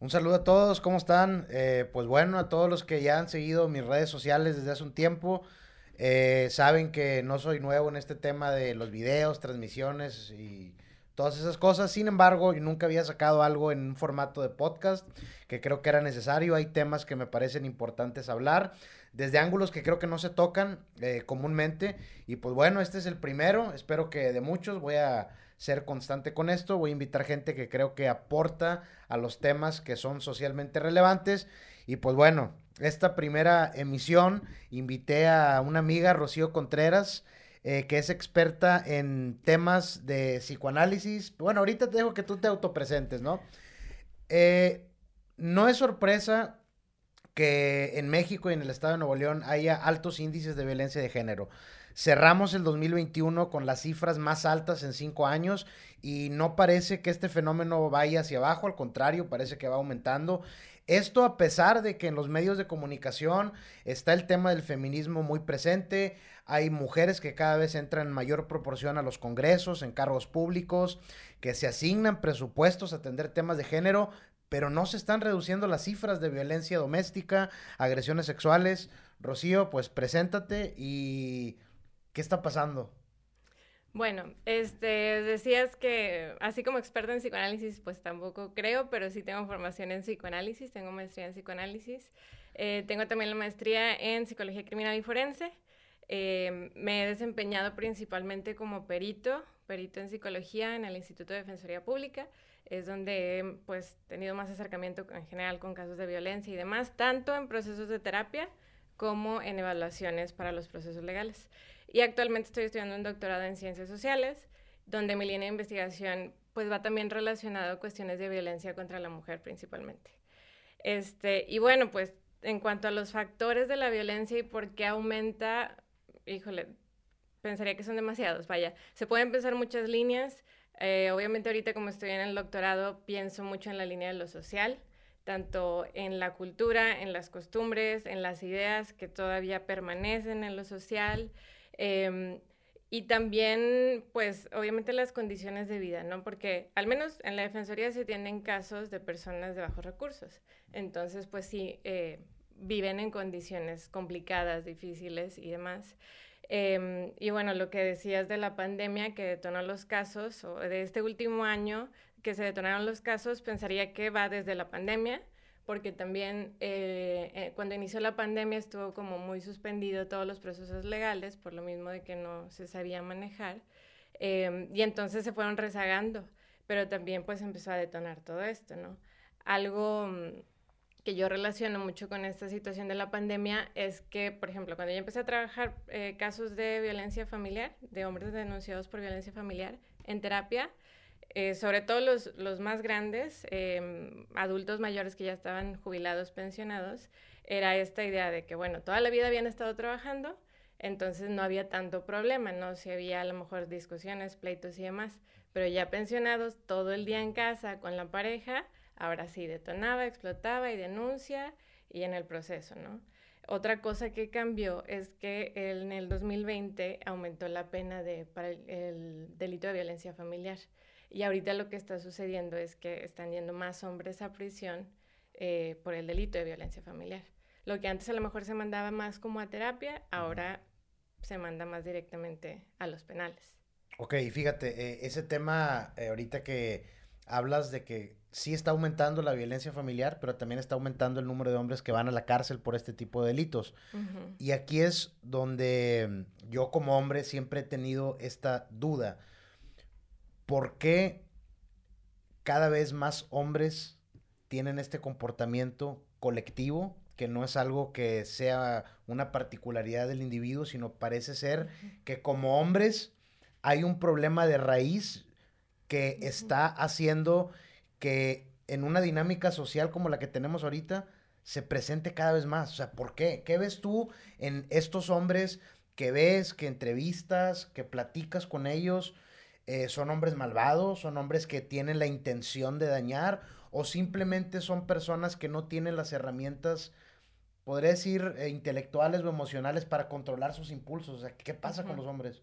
Un saludo a todos, ¿cómo están? Eh, pues bueno, a todos los que ya han seguido mis redes sociales desde hace un tiempo, eh, saben que no soy nuevo en este tema de los videos, transmisiones y todas esas cosas. Sin embargo, yo nunca había sacado algo en un formato de podcast que creo que era necesario. Hay temas que me parecen importantes hablar, desde ángulos que creo que no se tocan eh, comúnmente. Y pues bueno, este es el primero, espero que de muchos. Voy a ser constante con esto. Voy a invitar gente que creo que aporta a los temas que son socialmente relevantes. Y pues bueno, esta primera emisión invité a una amiga, Rocío Contreras, eh, que es experta en temas de psicoanálisis. Bueno, ahorita te dejo que tú te autopresentes, ¿no? Eh, no es sorpresa que en México y en el estado de Nuevo León haya altos índices de violencia de género. Cerramos el 2021 con las cifras más altas en cinco años y no parece que este fenómeno vaya hacia abajo, al contrario, parece que va aumentando. Esto a pesar de que en los medios de comunicación está el tema del feminismo muy presente, hay mujeres que cada vez entran en mayor proporción a los congresos, en cargos públicos, que se asignan presupuestos a atender temas de género, pero no se están reduciendo las cifras de violencia doméstica, agresiones sexuales. Rocío, pues preséntate y ¿Qué está pasando? Bueno, este, decías que así como experta en psicoanálisis, pues tampoco creo, pero sí tengo formación en psicoanálisis, tengo maestría en psicoanálisis, eh, tengo también la maestría en psicología criminal y forense. Eh, me he desempeñado principalmente como perito, perito en psicología en el Instituto de Defensoría Pública. Es donde he pues, tenido más acercamiento en general con casos de violencia y demás, tanto en procesos de terapia como en evaluaciones para los procesos legales. Y actualmente estoy estudiando un doctorado en ciencias sociales, donde mi línea de investigación pues va también relacionado a cuestiones de violencia contra la mujer principalmente. Este, y bueno, pues en cuanto a los factores de la violencia y por qué aumenta, híjole, pensaría que son demasiados, vaya, se pueden pensar muchas líneas. Eh, obviamente ahorita como estoy en el doctorado pienso mucho en la línea de lo social, tanto en la cultura, en las costumbres, en las ideas que todavía permanecen en lo social. Em, y también, pues, obviamente las condiciones de vida, ¿no? Porque al menos en la Defensoría se tienen casos de personas de bajos recursos. Entonces, pues sí, eh, viven en condiciones complicadas, difíciles y demás. Em, y bueno, lo que decías de la pandemia que detonó los casos, o de este último año que se detonaron los casos, pensaría que va desde la pandemia, porque también eh, eh, cuando inició la pandemia estuvo como muy suspendido todos los procesos legales, por lo mismo de que no se sabía manejar, em, y entonces se fueron rezagando, pero también pues empezó a detonar todo esto, ¿no? Algo mm, que yo relaciono mucho con esta situación de la pandemia es que, por ejemplo, cuando yo empecé a trabajar eh, casos de violencia familiar, de hombres denunciados por violencia familiar en terapia, eh, sobre todo los, los más grandes, em, adultos mayores que ya estaban jubilados, pensionados, era esta idea de que, bueno, toda la vida habían estado trabajando, entonces no había tanto problema, ¿no? Si había a lo mejor discusiones, pleitos y demás, pero ya pensionados, todo el día en casa con la pareja, ahora sí detonaba, explotaba y denuncia y en el proceso, ¿no? Otra cosa que cambió es que en el 2020 aumentó la pena de, para el delito de violencia familiar. Y ahorita lo que está sucediendo es que están yendo más hombres a prisión eh, por el delito de violencia familiar. Lo que antes a lo mejor se mandaba más como a terapia, ahora se manda más directamente a los penales. Ok, fíjate, eh, ese tema eh, ahorita que hablas de que sí está aumentando la violencia familiar, pero también está aumentando el número de hombres que van a la cárcel por este tipo de delitos. Y aquí es donde yo como hombre siempre he tenido esta duda ¿por qué cada vez más hombres tienen este comportamiento colectivo, que no es algo que sea una particularidad del individuo, sino parece ser que como hombres hay un problema de raíz que está haciendo que en una dinámica social como la que tenemos ahorita se presente cada vez más. O sea, ¿por qué? ¿Qué ves tú en estos hombres que ves, que entrevistas, que platicas con ellos? Eh, son hombres malvados, son hombres que tienen la intención de dañar o simplemente son personas que no tienen las herramientas, podría decir, eh, intelectuales o emocionales para controlar sus impulsos. O sea, ¿qué pasa con los hombres?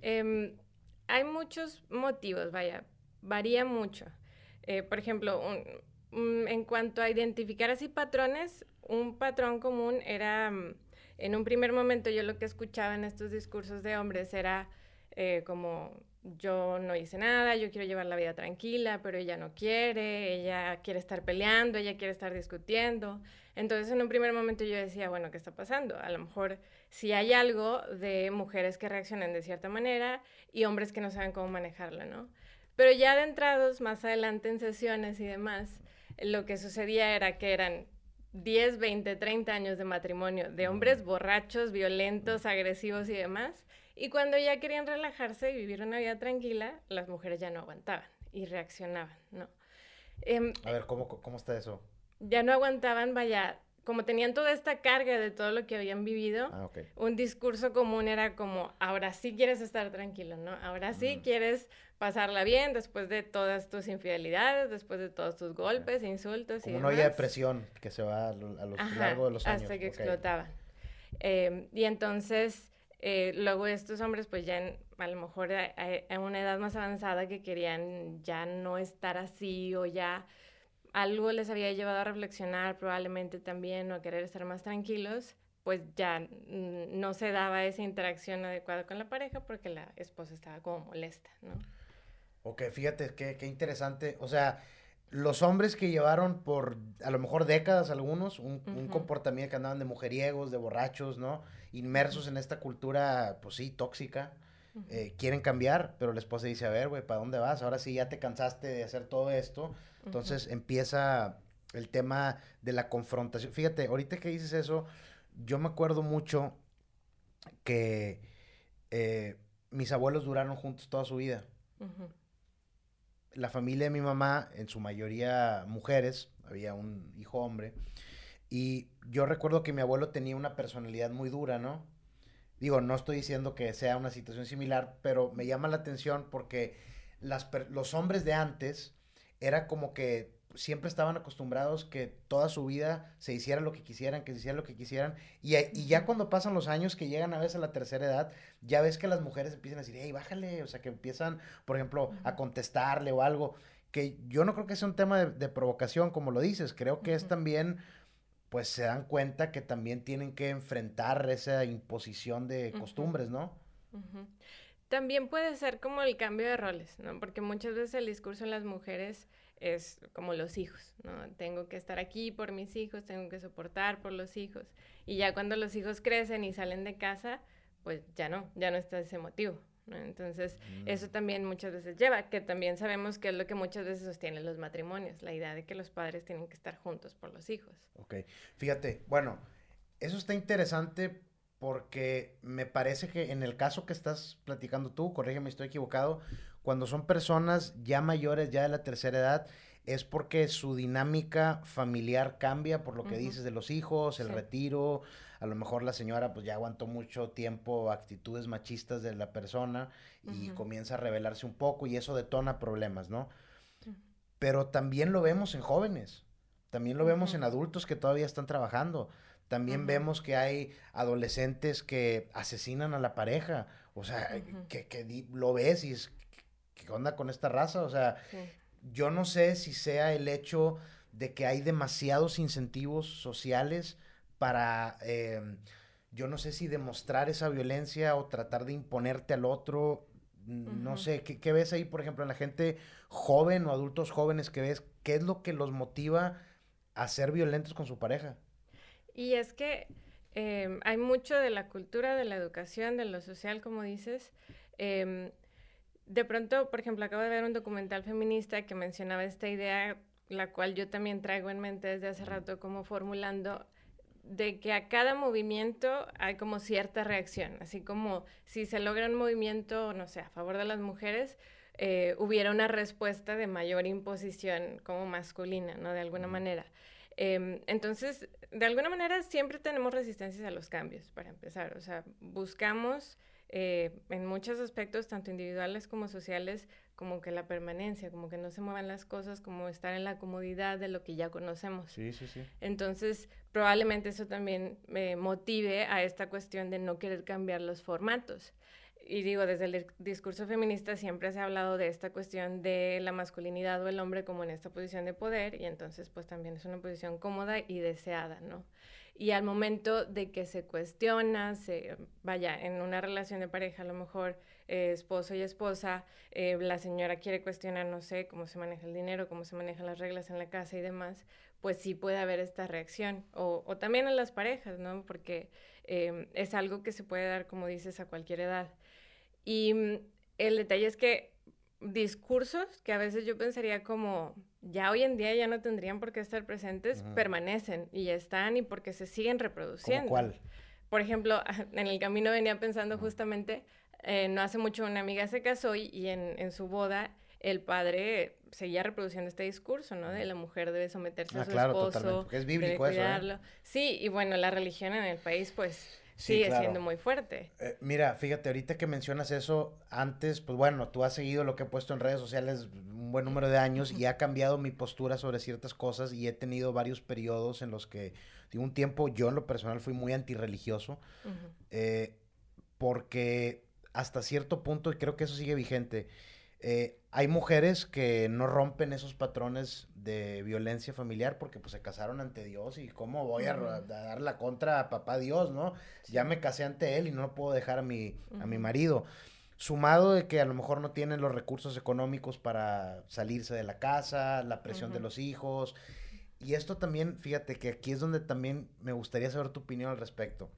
Em, hay muchos motivos, vaya, varía mucho. Eh, por ejemplo, mm, en cuanto a identificar así patrones, un patrón común era, mm, en un primer momento yo lo que escuchaba en estos discursos de hombres era como yo no hice nada, yo quiero llevar la vida tranquila, pero ella no quiere, ella quiere estar peleando, ella quiere estar discutiendo. Entonces en un primer momento yo decía, bueno, ¿qué está pasando? A lo mejor si hay algo de mujeres que reaccionan de cierta manera y hombres que no saben cómo manejarlo, ¿no? Pero ya adentrados más adelante en sesiones y demás, lo que sucedía era que eran 10, 20, 30 años de matrimonio de hombres borrachos, violentos, agresivos y demás. Y cuando ya querían relajarse y vivir una vida tranquila, las mujeres ya no aguantaban y reaccionaban, ¿no? Em, A ver, ¿cómo, ¿cómo está eso? Ya no aguantaban, vaya, como tenían toda esta carga de todo lo que habían vivido, ah, un discurso común era como, ahora sí quieres estar tranquilo, ¿no? Ahora sí quieres pasarla bien después de todas tus infidelidades, después de todos tus golpes, insultos como y una olla de presión que se va a lo, largo de los años. Hasta que explotaban. Em, y entonces, eh, luego estos hombres, pues ya a lo mejor a, a, una edad más avanzada que querían ya no estar así o ya algo les había llevado a reflexionar probablemente también o a querer estar más tranquilos, pues ya no se daba esa interacción adecuada con la pareja porque la esposa estaba como molesta, ¿no? Ok, fíjate qué, qué interesante. O sea, los hombres que llevaron por a lo mejor décadas algunos un, un, comportamiento que andaban de mujeriegos, de borrachos, ¿no? Inmersos en esta cultura, pues sí, tóxica. Eh, quieren cambiar, pero la esposa dice, a ver, güey, ¿para dónde vas? Ahora sí ya te cansaste de hacer todo esto. Entonces empieza el tema de la confrontación. Fíjate, ahorita que dices eso, yo me acuerdo mucho que eh, mis abuelos duraron juntos toda su vida. La familia de mi mamá, en su mayoría mujeres, había un hijo hombre, y yo recuerdo que mi abuelo tenía una personalidad muy dura, ¿no? Digo, no estoy diciendo que sea una situación similar, pero me llama la atención porque las, los hombres de antes era como que siempre estaban acostumbrados que toda su vida se hiciera lo que quisieran, que se hiciera lo que quisieran. Y, y, ya cuando pasan los años que llegan a veces a la tercera edad, ya ves que las mujeres empiezan a decir, hey, bájale, o sea, que empiezan, por ejemplo, a contestarle o algo. Que yo no creo que sea un tema de, provocación, como lo dices, creo que es también pues se dan cuenta que también tienen que enfrentar esa imposición de costumbres, ¿no? También puede ser como el cambio de roles, ¿no? Porque muchas veces el discurso en las mujeres es como los hijos, ¿no? Tengo que estar aquí por mis hijos, tengo que soportar por los hijos. Y ya cuando los hijos crecen y salen de casa, pues ya no, ya no está ese motivo, entonces, eso mm. también muchas veces lleva, que también sabemos que es lo que muchas veces sostienen los matrimonios, la idea de que los padres tienen que estar juntos por los hijos. Ok, fíjate, bueno, eso está interesante porque me parece que en el caso que estás platicando tú, corrígeme, estoy equivocado, cuando son personas ya mayores, ya de la tercera edad, es porque su dinámica familiar cambia por lo que dices de los hijos, el retiro, a lo mejor la señora pues ya aguantó mucho tiempo actitudes machistas de la persona y comienza a revelarse un poco y eso detona problemas, ¿no? Pero también lo vemos en jóvenes, también lo vemos en adultos que todavía están trabajando, también vemos que hay adolescentes que asesinan a la pareja, o sea, que, que, lo ves y es, ¿qué onda con esta raza? O sea, yo no sé si sea el hecho de que hay demasiados incentivos sociales para, em, yo no sé si demostrar esa violencia o tratar de imponerte al otro. No sé, ¿qué, ves ahí, por ejemplo, en la gente joven o adultos jóvenes que ves? ¿Qué es lo que los motiva a ser violentos con su pareja? Y es que em, hay mucho de la cultura, de la educación, de lo social, como dices. Em, de pronto, por ejemplo, acabo de ver un documental feminista que mencionaba esta idea, la cual yo también traigo en mente desde hace rato como formulando de que a cada movimiento hay como cierta reacción, así como si se logra un movimiento, no sé, a favor de las mujeres, eh, hubiera una respuesta de mayor imposición como masculina, ¿no? De alguna manera. Em, entonces, de alguna manera siempre tenemos resistencias a los cambios, para empezar. O sea, buscamos eh, en muchos aspectos, tanto individuales como sociales, como que la permanencia, como que no se muevan las cosas, como estar en la comodidad de lo que ya conocemos. Sí, sí, sí. Entonces, probablemente eso también me motive a esta cuestión de no querer cambiar los formatos. Y digo, desde el discurso feminista siempre se ha hablado de esta cuestión de la masculinidad o el hombre como en esta posición de poder y entonces pues también es una posición cómoda y deseada, ¿no? Y al momento de que se cuestiona, se vaya, en una relación de pareja, a lo mejor eh, esposo y esposa, eh, la señora quiere cuestionar, no sé, cómo se maneja el dinero, cómo se manejan las reglas en la casa y demás, pues sí puede haber esta reacción. O, o también en las parejas, ¿no? Porque eh, es algo que se puede dar, como dices, a cualquier edad. Y mm, el detalle es que discursos que a veces yo pensaría como ya hoy en día ya no tendrían por qué estar presentes, permanecen y ya están y porque se siguen reproduciendo. ¿Cuál? Por ejemplo, en el camino venía pensando justamente, eh, no hace mucho una amiga se casó y, en, en, su boda el padre seguía reproduciendo este discurso, ¿no? De la mujer debe someterse a ah, su esposo, es bíblico eso, ¿eh? Sí, y bueno, la religión en el país, pues sigue siendo muy fuerte. Eh, mira, fíjate, ahorita que mencionas eso, antes, pues bueno, tú has seguido lo que he puesto en redes sociales un buen número de años y ha cambiado mi postura sobre ciertas cosas y he tenido varios periodos en los que, de un tiempo, yo en lo personal fui muy antirreligioso, eh, porque hasta cierto punto, y creo que eso sigue vigente, eh, hay mujeres que no rompen esos patrones de violencia familiar porque pues se casaron ante Dios y cómo voy a, dar la contra a papá Dios, ¿no? Ya me casé ante él y no puedo dejar a mi, a mi marido. Sumado de que a lo mejor no tienen los recursos económicos para salirse de la casa, la presión de los hijos. Y esto también, fíjate que aquí es donde también me gustaría saber tu opinión al respecto.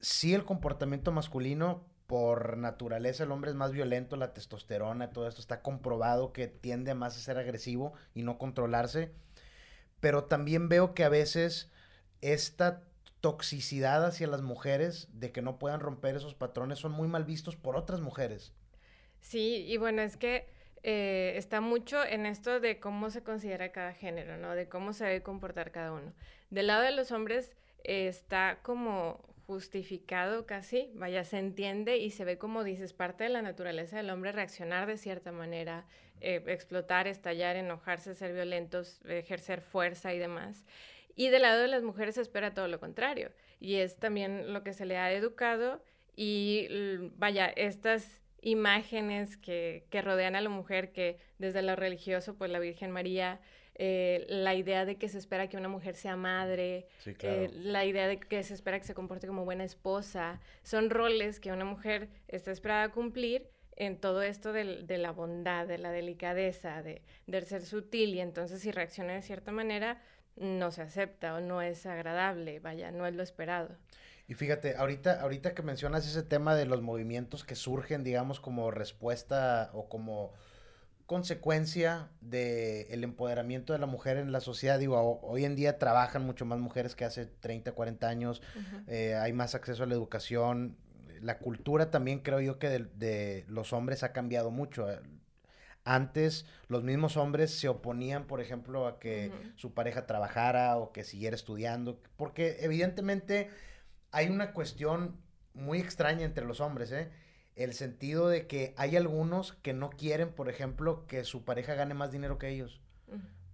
Sí, el comportamiento masculino por naturaleza el hombre es más violento, la testosterona, todo esto está comprobado que tiende más a ser agresivo y no controlarse. Pero también veo que a veces esta toxicidad hacia las mujeres de que no puedan romper esos patrones son muy mal vistos por otras mujeres. Sí, y bueno, es que eh, está mucho en esto de cómo se considera cada género, ¿no? De cómo se debe comportar cada uno. Del lado de los hombres eh, está como justificado casi, vaya, se entiende y se ve como dices, parte de la naturaleza del hombre reaccionar de cierta manera, eh, explotar, estallar, enojarse, ser violentos, ejercer fuerza y demás. Y del lado de las mujeres se espera todo lo contrario. Y es también lo que se le ha educado y vaya, estas imágenes que, que rodean a la mujer, que desde lo religioso, pues la Virgen María, eh, la idea de que se espera que una mujer sea madre, eh, la idea de que se espera que se comporte como buena esposa, son roles que una mujer está esperada a cumplir en todo esto de, de la bondad, de la delicadeza, de, de, ser sutil y entonces si reacciona de cierta manera no se acepta o no es agradable, vaya, no es lo esperado. Y fíjate, ahorita, ahorita que mencionas ese tema de los movimientos que surgen, digamos, como respuesta o como consecuencia del el empoderamiento de la mujer en la sociedad. Digo, hoy en día trabajan mucho más mujeres que hace 30, 40 años, eh, hay más acceso a la educación. La cultura también creo yo que de, los hombres ha cambiado mucho. Antes los mismos hombres se oponían, por ejemplo, a que su pareja trabajara o que siguiera estudiando, porque evidentemente hay una cuestión muy extraña entre los hombres, ¿eh? El sentido de que hay algunos que no quieren, por ejemplo, que su pareja gane más dinero que ellos.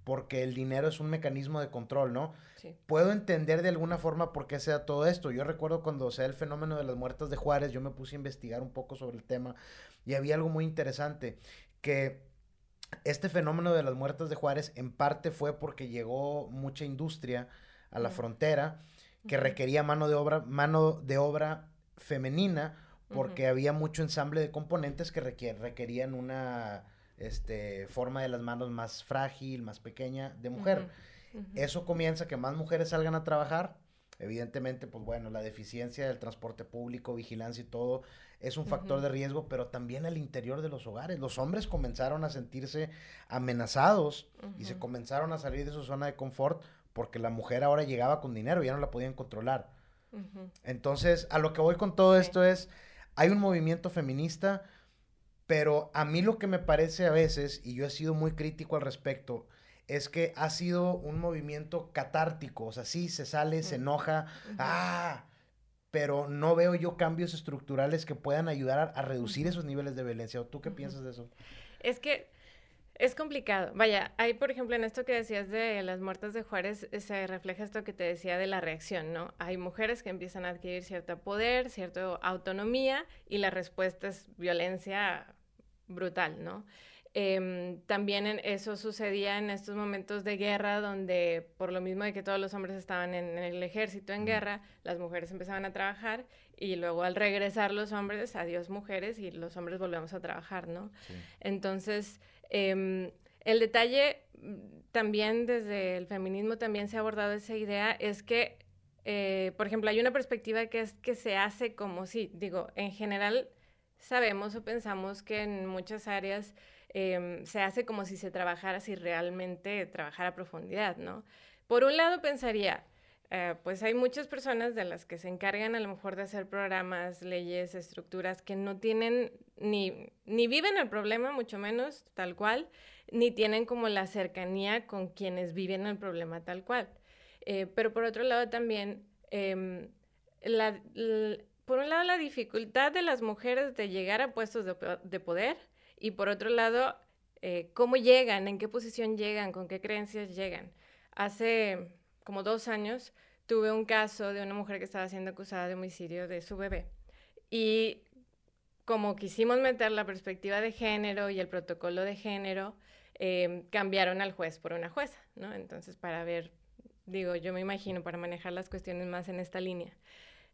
Porque el dinero es un mecanismo de control, ¿no? Sí. Puedo entender de alguna forma por qué sea todo esto. Yo recuerdo cuando sea el fenómeno de las muertas de Juárez, yo me puse a investigar un poco sobre el tema y había algo muy interesante, que este fenómeno de las muertas de Juárez en parte fue porque llegó mucha industria a la frontera que requería mano de obra, mano de obra femenina porque había mucho ensamble de componentes que requerían una este, forma de las manos más frágil, más pequeña de mujer. Eso comienza que más mujeres salgan a trabajar. Evidentemente, pues bueno, la deficiencia del transporte público, vigilancia y todo es un factor de riesgo, pero también al interior de los hogares. Los hombres comenzaron a sentirse amenazados y se comenzaron a salir de su zona de confort porque la mujer ahora llegaba con dinero y ya no la podían controlar. Entonces, a lo que voy con todo esto es, hay un movimiento feminista, pero a mí lo que me parece a veces, y yo he sido muy crítico al respecto, es que ha sido un movimiento catártico, o sea, sí, se sale, se enoja, ah, pero no veo yo cambios estructurales que puedan ayudar a, reducir esos niveles de violencia. ¿O tú qué piensas de eso? Es que Es complicado. Vaya, hay, por ejemplo, en esto que decías de las muertes de Juárez, eh, se refleja esto que te decía de la reacción, ¿no? Hay mujeres que empiezan a adquirir cierto poder, cierta autonomía, y la respuesta es violencia brutal, ¿no? Em, también eso sucedía en estos momentos de guerra donde por lo mismo de que todos los hombres estaban en, el ejército en guerra, las mujeres empezaban a trabajar y luego al regresar los hombres, adiós mujeres y los hombres volvemos a trabajar, ¿no? Entonces, em, el detalle mm, también desde el feminismo también se ha abordado esa idea es que, eh, por ejemplo, hay una perspectiva que es que se hace como si, digo, en general sabemos o pensamos que en muchas áreas Em, se hace como si se trabajara, si realmente trabajara a profundidad, ¿no? Por un lado pensaría, eh, pues hay muchas personas de las que se encargan a lo mejor de hacer programas, leyes, estructuras que no tienen ni, ni viven el problema, mucho menos tal cual, ni tienen como la cercanía con quienes viven el problema tal cual. Eh, pero por otro lado también, em, por un lado la dificultad de las mujeres de llegar a puestos de poder, y por otro lado, eh, cómo llegan, en qué posición llegan, con qué creencias llegan. Hace como dos años tuve un caso de una mujer que estaba siendo acusada de homicidio de su bebé. Y como quisimos meter la perspectiva de género y el protocolo de género, eh, cambiaron al juez por una jueza, ¿no? Entonces, para ver, digo, yo me imagino, para manejar las cuestiones más en esta línea.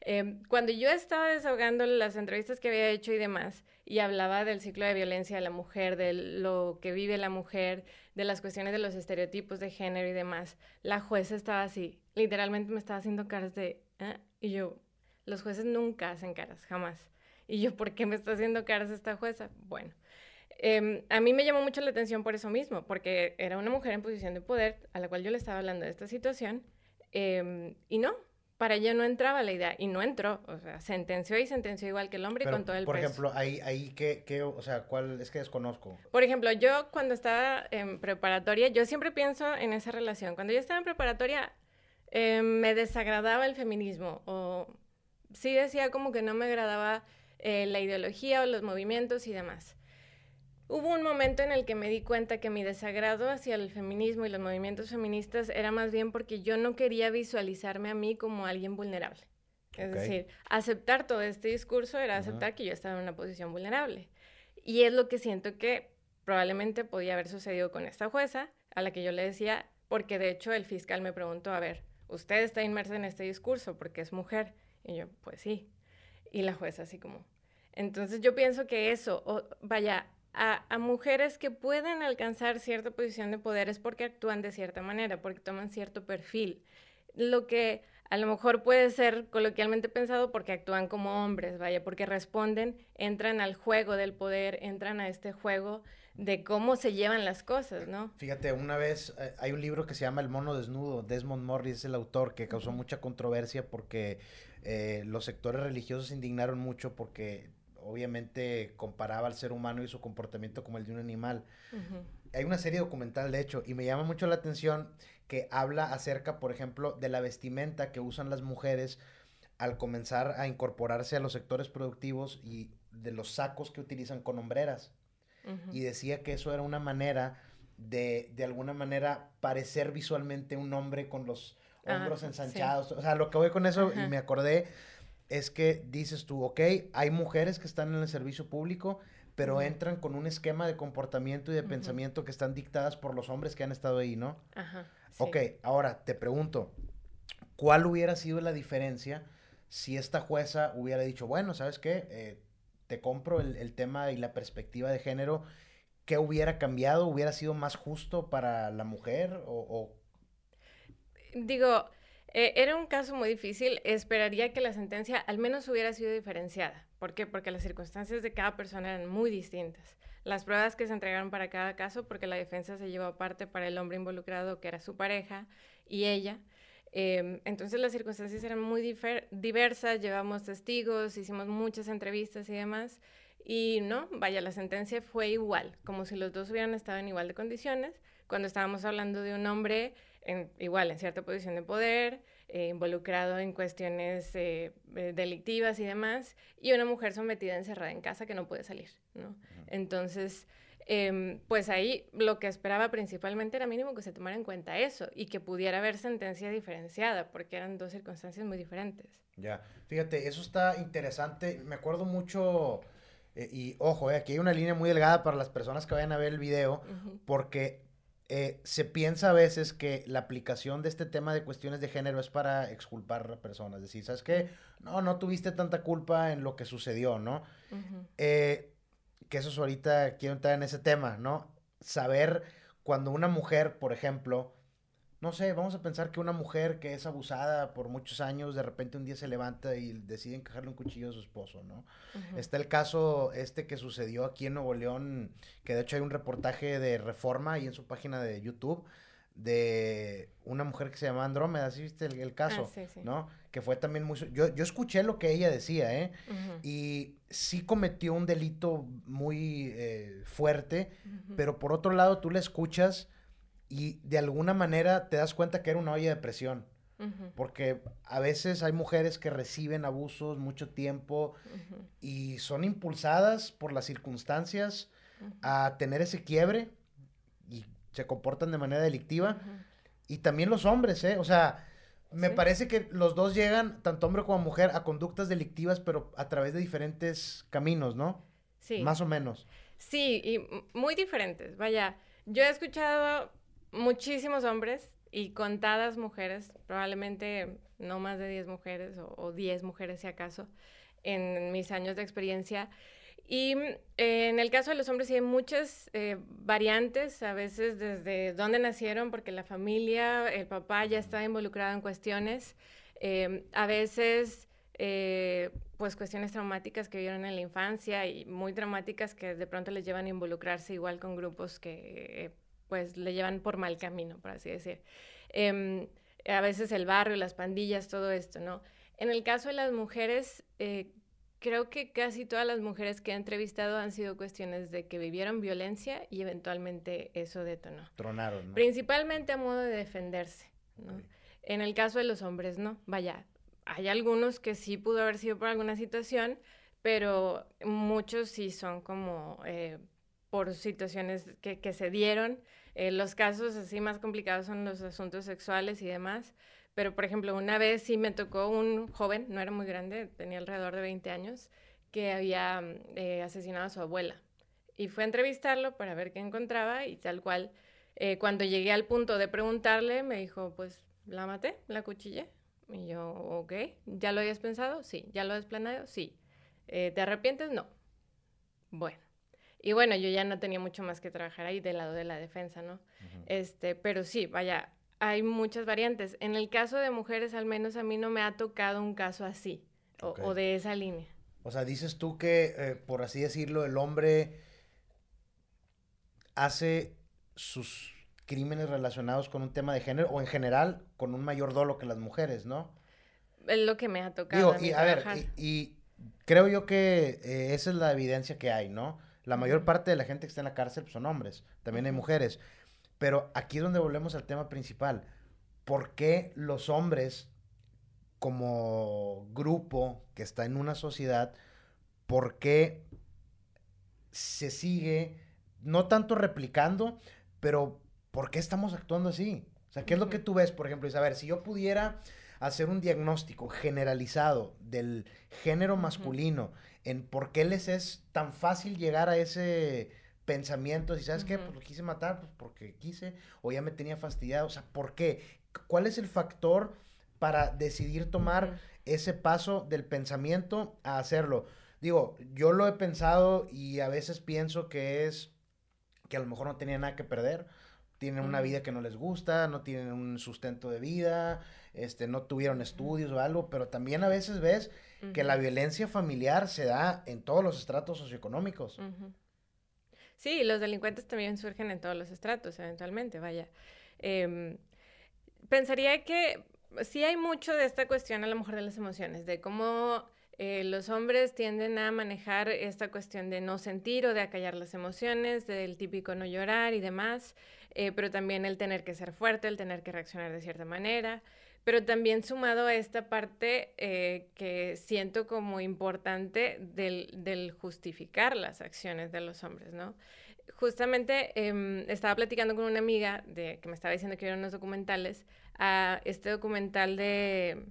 Em, cuando yo estaba desahogando las entrevistas que había hecho y demás, y hablaba del ciclo de violencia de la mujer, de lo que vive la mujer, de las cuestiones de los estereotipos de género y demás, la jueza estaba así, literalmente me estaba haciendo caras de, ¿eh? y yo, los jueces nunca hacen caras, jamás. Y yo, ¿por qué me está haciendo caras esta jueza? Bueno, em, a mí me llamó mucho la atención por eso mismo, porque era una mujer en posición de poder a la cual yo le estaba hablando de esta situación, em, y no, para ella no entraba la idea y no entró, o sea, sentenció y sentenció igual que el hombre con todo el Por ejemplo, ahí, ahí ¿qué, o sea, cuál es que desconozco? Por ejemplo, yo cuando estaba en preparatoria, yo siempre pienso en esa relación. Cuando yo estaba en preparatoria, eh, me desagradaba el feminismo o sí decía como que no me agradaba eh, la ideología o los movimientos y demás. Hubo un momento en el que me di cuenta que mi desagrado hacia el feminismo y los movimientos feministas era más bien porque yo no quería visualizarme a mí como alguien vulnerable. Es decir, aceptar todo este discurso era aceptar que yo estaba en una posición vulnerable. Y es lo que siento que probablemente podía haber sucedido con esta jueza, a la que yo le decía, porque de hecho el fiscal me preguntó, a ver, ¿usted está inmersa en este discurso porque es mujer? Y yo, pues sí. Y la jueza así como... Entonces yo pienso que eso, vaya, a, mujeres que pueden alcanzar cierta posición de poder es porque actúan de cierta manera, porque toman cierto perfil. Lo que a lo mejor puede ser coloquialmente pensado porque actúan como hombres, vaya, porque responden, entran al juego del poder, entran a este juego de cómo se llevan las cosas, ¿no? Fíjate, una vez eh, hay un libro que se llama El mono desnudo, Desmond Morris es el autor, que causó mucha controversia porque eh, los sectores religiosos se indignaron mucho porque obviamente comparaba al ser humano y su comportamiento como el de un animal. Hay una serie documental, de hecho, y me llama mucho la atención que habla acerca, por ejemplo, de la vestimenta que usan las mujeres al comenzar a incorporarse a los sectores productivos y de los sacos que utilizan con hombreras. Y decía que eso era una manera de, de alguna manera, parecer visualmente un hombre con los hombros ensanchados. O sea, lo que voy con eso, y me acordé es que dices tú, ok, hay mujeres que están en el servicio público, pero entran con un esquema de comportamiento y de pensamiento que están dictadas por los hombres que han estado ahí, ¿no? Ajá. Ok, ahora te pregunto, ¿cuál hubiera sido la diferencia si esta jueza hubiera dicho, bueno, ¿sabes qué? Eh, te compro el, tema y la perspectiva de género, ¿qué hubiera cambiado? ¿Hubiera sido más justo para la mujer o... Digo, eh, era un caso muy difícil. Esperaría que la sentencia al menos hubiera sido diferenciada. ¿Por qué? Porque las circunstancias de cada persona eran muy distintas. Las pruebas que se entregaron para cada caso, porque la defensa se llevó aparte para el hombre involucrado, que era su pareja, y ella. Em, entonces las circunstancias eran muy diversas, llevamos testigos, hicimos muchas entrevistas y demás. Y no, vaya, la sentencia fue igual, como si los dos hubieran estado en igual de condiciones, cuando estábamos hablando de un hombre igual en cierta posición de poder, eh, involucrado en cuestiones eh, eh, delictivas y demás, y una mujer sometida, encerrada en casa que no puede salir, ¿no? Entonces, Em, pues ahí lo que esperaba principalmente era mínimo que se tomara en cuenta eso y que pudiera haber sentencia diferenciada, porque eran dos circunstancias muy diferentes. Ya, fíjate, eso está interesante. Me acuerdo mucho, eh, y ojo, eh, aquí hay una línea muy delgada para las personas que vayan a ver el video, porque eh, se piensa a veces que la aplicación de este tema de cuestiones de género es para exculpar a personas. Es decir, ¿sabes qué? No, no tuviste tanta culpa en lo que sucedió, ¿no? Que eso es ahorita, quiero entrar en ese tema, ¿no? Saber cuando una mujer, por ejemplo, no sé, vamos a pensar que una mujer que es abusada por muchos años, de repente un día se levanta y decide encajarle un cuchillo a su esposo, ¿no? Está el caso este que sucedió aquí en Nuevo León, que de hecho hay un reportaje de Reforma ahí en su página de YouTube, de una mujer que se llama Andrómeda, ¿sí viste el, caso? Ah, ¿No? Que fue también muy... Yo, yo escuché lo que ella decía, ¿eh? Y sí cometió un delito muy eh, fuerte, pero por otro lado tú le escuchas y de alguna manera te das cuenta que era una olla de presión. Porque a veces hay mujeres que reciben abusos mucho tiempo y son impulsadas por las circunstancias a tener ese quiebre y se comportan de manera delictiva. Y también los hombres, ¿eh? O sea, me parece que los dos llegan, tanto hombre como mujer, a conductas delictivas, pero a través de diferentes caminos, ¿no? Sí. Más o menos. Sí, y muy diferentes. Vaya, yo he escuchado muchísimos hombres y contadas mujeres, probablemente no más de 10 mujeres o, 10 mujeres si acaso, en mis años de experiencia, y mm, en el caso de los hombres sí hay muchas eh, variantes, a veces desde dónde nacieron, porque la familia, el papá ya está involucrado en cuestiones, em, a veces eh, pues cuestiones traumáticas que vieron en la infancia y muy traumáticas que de pronto les llevan a involucrarse igual con grupos que pues le llevan por mal camino, por así decir. Em, a veces el barrio, las pandillas, todo esto, ¿no? En el caso de las mujeres, eh, creo que casi todas las mujeres que he entrevistado han sido cuestiones de que vivieron violencia y eventualmente eso detonó. Tronaron, ¿no? Principalmente a modo de defenderse, ¿no? En el caso de los hombres, no. Vaya, hay algunos que sí pudo haber sido por alguna situación, pero muchos sí son como eh, por situaciones que, que se dieron. Eh, los casos así más complicados son los asuntos sexuales y demás. Pero, por ejemplo, una vez sí me tocó un joven, no era muy grande, tenía alrededor de 20 años, que había eh, asesinado a su abuela. Y fue a entrevistarlo para ver qué encontraba y tal cual. Eh, cuando llegué al punto de preguntarle, me dijo, pues, la maté, la cuchillé. Y yo, ok, ¿ya lo habías pensado? Sí. ¿Ya lo has planeado? Sí. Eh, ¿Te arrepientes? No. Bueno. Y bueno, yo ya no tenía mucho más que trabajar ahí del lado de la defensa, ¿no? Este, pero sí, vaya, hay muchas variantes. En el caso de mujeres, al menos a mí no me ha tocado un caso así o, de esa línea. O sea, dices tú que, eh, por así decirlo, el hombre hace sus crímenes relacionados con un tema de género o en general con un mayor dolo que las mujeres, ¿no? Es lo que me ha tocado. y, a ver, y, creo yo que eh, esa es la evidencia que hay, ¿no? La mayor parte de la gente que está en la cárcel son hombres, también hay mujeres. Pero aquí es donde volvemos al tema principal. ¿Por qué los hombres, como grupo que está en una sociedad, por qué se sigue, no tanto replicando, pero por qué estamos actuando así? O sea, ¿qué es lo que tú ves, por ejemplo? Y a ver, si yo pudiera hacer un diagnóstico generalizado del género masculino en por qué les es tan fácil llegar a ese pensamientos y sabes qué, pues lo quise matar pues porque quise o ya me tenía fastidiado, o sea, ¿por qué? ¿Cuál es el factor para decidir tomar ese paso del pensamiento a hacerlo? Digo, yo lo he pensado y a veces pienso que es que a lo mejor no tenía nada que perder, tienen una vida que no les gusta, no tienen un sustento de vida, este, no tuvieron estudios o algo, pero también a veces ves que la violencia familiar se da en todos los estratos socioeconómicos. Sí, los delincuentes también surgen en todos los estratos, eventualmente, vaya. Em, pensaría que sí hay mucho de esta cuestión a lo mejor de las emociones, de cómo eh, los hombres tienden a manejar esta cuestión de no sentir o de acallar las emociones, del típico no llorar y demás, eh, pero también el tener que ser fuerte, el tener que reaccionar de cierta manera pero también sumado a esta parte eh, que siento como importante del, justificar las acciones de los hombres, ¿no? justamente em, estaba platicando con una amiga de, que me estaba diciendo que eran unos documentales, a este documental de,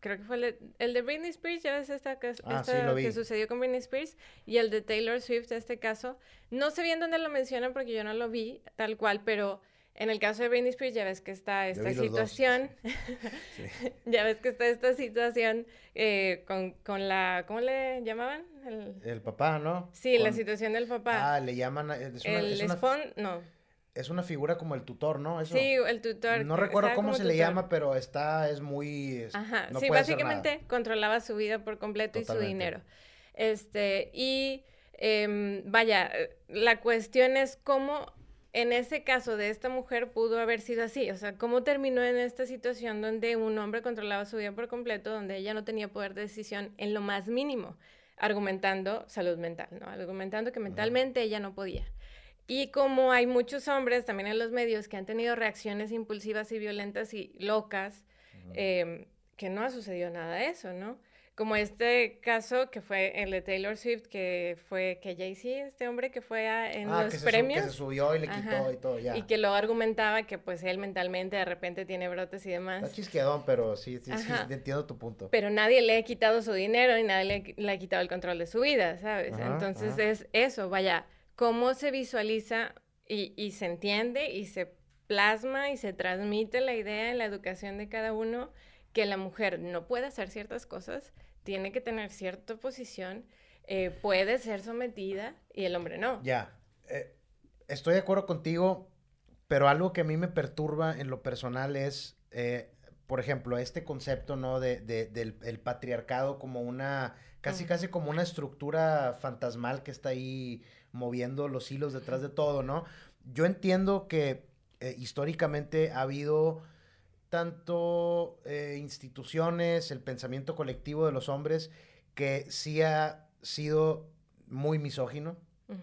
creo que fue el de, Britney Spears, ya ves esta, ah, que sucedió con Britney Spears, y el de Taylor Swift, este caso. No sé bien dónde lo mencionan porque yo no lo vi tal cual, pero en el caso de Britney Spears ya ves que está esta situación, ya ves que está esta situación eh, con, con, la, ¿cómo le llamaban? El, papá, ¿no? Sí, la situación del papá. Ah, le llaman... Es una, el es no. Es una figura como el tutor, ¿no? Sí, el tutor. No recuerdo cómo se le llama, pero está, es muy... Ajá, sí, básicamente controlaba su vida por completo y su dinero. Este, y em, vaya, la cuestión es cómo en ese caso de esta mujer pudo haber sido así. O sea, ¿cómo terminó en esta situación donde un hombre controlaba su vida por completo, donde ella no tenía poder de decisión en lo más mínimo, argumentando salud mental, ¿no? Argumentando que mentalmente ella no podía. Y como hay muchos hombres también en los medios que han tenido reacciones impulsivas y violentas y locas, em, que no ha sucedido nada de eso, ¿no? Como este caso que fue el de Taylor Swift, que fue que Jay-Z, este hombre que fue en ah, los premios. que se subió y le quitó y todo, ya. Y que lo argumentaba que pues él mentalmente de repente tiene brotes y demás. Está chisqueadón, pero sí, sí, sí, entiendo tu punto. Pero nadie le ha quitado su dinero y nadie le, ha quitado el control de su vida, ¿sabes? Entonces es eso, vaya, cómo se visualiza y, y se entiende y se plasma y se transmite la idea en la educación de cada uno que la mujer no puede hacer ciertas cosas tiene que tener cierta posición, eh, puede ser sometida y el hombre no. Ya, eh, estoy de acuerdo contigo, pero algo que a mí me perturba en lo personal es, eh, por ejemplo, este concepto, ¿no? De, del patriarcado como una, casi, casi como una estructura fantasmal que está ahí moviendo los hilos detrás de todo, ¿no? Yo entiendo que históricamente ha habido tanto eh, instituciones, el pensamiento colectivo de los hombres, que sí ha sido muy misógino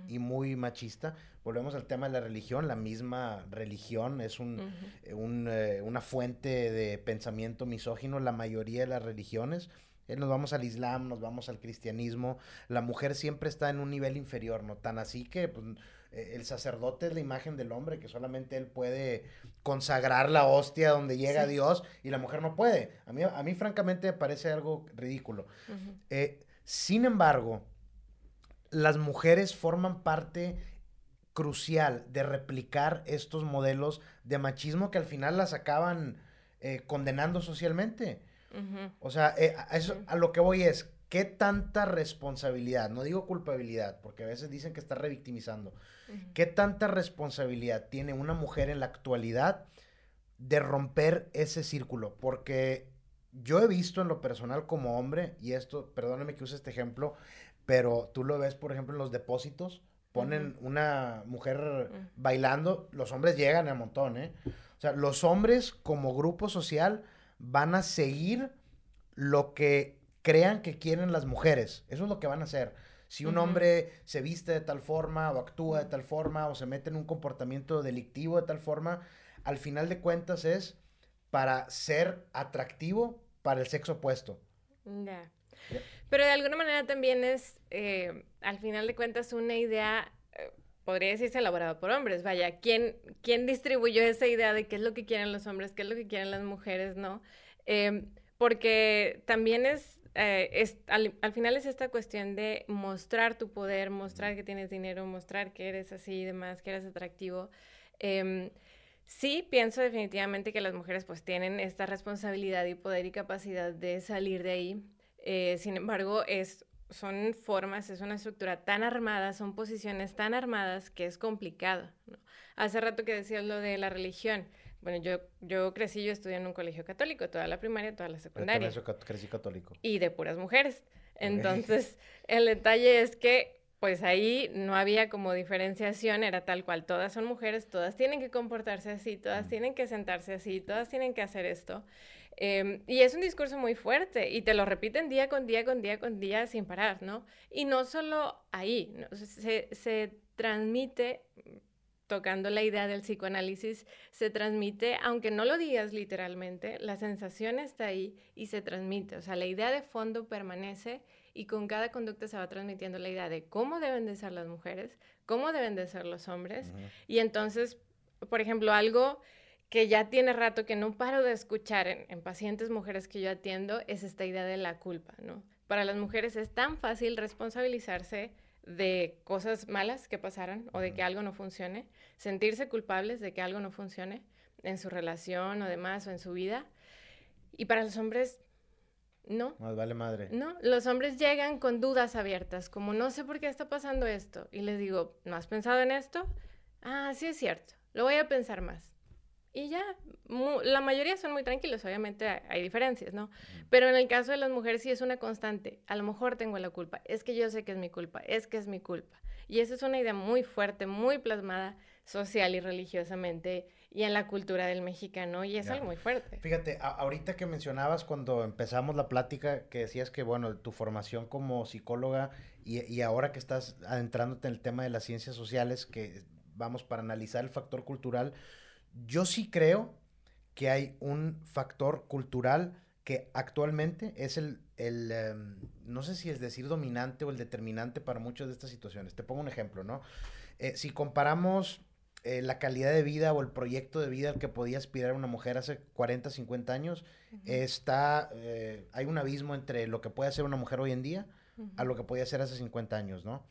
y muy machista. Volvemos al tema de la religión. La misma religión es un, eh, eh, una fuente de pensamiento misógino, la mayoría de las religiones. Nos vamos al Islam, nos vamos al cristianismo. La mujer siempre está en un nivel inferior, ¿no? Tan así que pues, eh, el sacerdote es la imagen del hombre, que solamente él puede consagrar la hostia donde llega Dios y la mujer no puede. A mí, a mí francamente me parece algo ridículo. Eh, sin embargo, las mujeres forman parte crucial de replicar estos modelos de machismo que al final las acaban eh, condenando socialmente. O sea, a, eso, a lo que voy es, ¿qué tanta responsabilidad? No digo culpabilidad, porque a veces dicen que está revictimizando. ¿Qué tanta responsabilidad tiene una mujer en la actualidad de romper ese círculo? Porque yo he visto en lo personal como hombre, y esto, perdóname que use este ejemplo, pero tú lo ves, por ejemplo, en los depósitos, ponen una mujer bailando, los hombres llegan a montón, ¿eh? O sea, los hombres como grupo social van a seguir lo que crean que quieren las mujeres. Eso es lo que van a hacer. Si un hombre se viste de tal forma o actúa de tal forma o se mete en un comportamiento delictivo de tal forma, al final de cuentas es para ser atractivo para el sexo opuesto. Ya. Pero de alguna manera también es, eh, al final de cuentas, una idea, eh, podría decirse elaborada por hombres. Vaya, ¿quién, ¿quién distribuyó esa idea de qué es lo que quieren los hombres, qué es lo que quieren las mujeres, no? Em, porque también es eh, es, al, final es esta cuestión de mostrar tu poder, mostrar que tienes dinero, mostrar que eres así y demás, que eres atractivo. Em, sí, pienso definitivamente que las mujeres pues tienen esta responsabilidad y poder y capacidad de salir de ahí. Eh, sin embargo, es, son formas, es una estructura tan armada, son posiciones tan armadas que es complicado. Hace rato que decías lo de la religión. Bueno, yo, yo crecí, yo estudié en un colegio católico, toda la primaria, toda la secundaria. Yo crecí católico. Y de puras mujeres. Entonces, el detalle es que, pues ahí no había como diferenciación, era tal cual, todas son mujeres, todas tienen que comportarse así, todas tienen que sentarse así, todas tienen que hacer esto. Em, y es un discurso muy fuerte y te lo repiten día con día, con día, con día sin parar, ¿no? Y no solo ahí, se, se transmite tocando la idea del psicoanálisis, se transmite, aunque no lo digas literalmente, la sensación está ahí y se transmite. O sea, la idea de fondo permanece y con cada conducta se va transmitiendo la idea de cómo deben de ser las mujeres, cómo deben de ser los hombres. Y entonces, por ejemplo, algo que ya tiene rato que no paro de escuchar en, en, pacientes mujeres que yo atiendo es esta idea de la culpa, ¿no? Para las mujeres es tan fácil responsabilizarse de cosas malas que pasaron o de que algo no funcione, sentirse culpables de que algo no funcione en su relación o demás o en su vida. Y para los hombres, no. Más vale madre. No, los hombres llegan con dudas abiertas, como no sé por qué está pasando esto. Y les digo, ¿no has pensado en esto? Ah, sí es cierto, lo voy a pensar más. Y ya, la mayoría son muy tranquilos, obviamente hay, diferencias, ¿no? Pero en el caso de las mujeres sí es una constante. A lo mejor tengo la culpa, es que yo sé que es mi culpa, es que es mi culpa. Y esa es una idea muy fuerte, muy plasmada social y religiosamente y en la cultura del mexicano y es algo muy fuerte. Fíjate, ahorita que mencionabas cuando empezamos la plática que decías que, bueno, tu formación como psicóloga y, y ahora que estás adentrándote en el tema de las ciencias sociales, que vamos para analizar el factor cultural, yo sí creo que hay un factor cultural que actualmente es el, em, no sé si es decir dominante o el determinante para muchas de estas situaciones. Te pongo un ejemplo, ¿no? Eh, si comparamos eh, la calidad de vida o el proyecto de vida al que podía aspirar una mujer hace 40, 50 años, está, eh, hay un abismo entre lo que puede hacer una mujer hoy en día a lo que podía hacer hace 50 años, ¿no?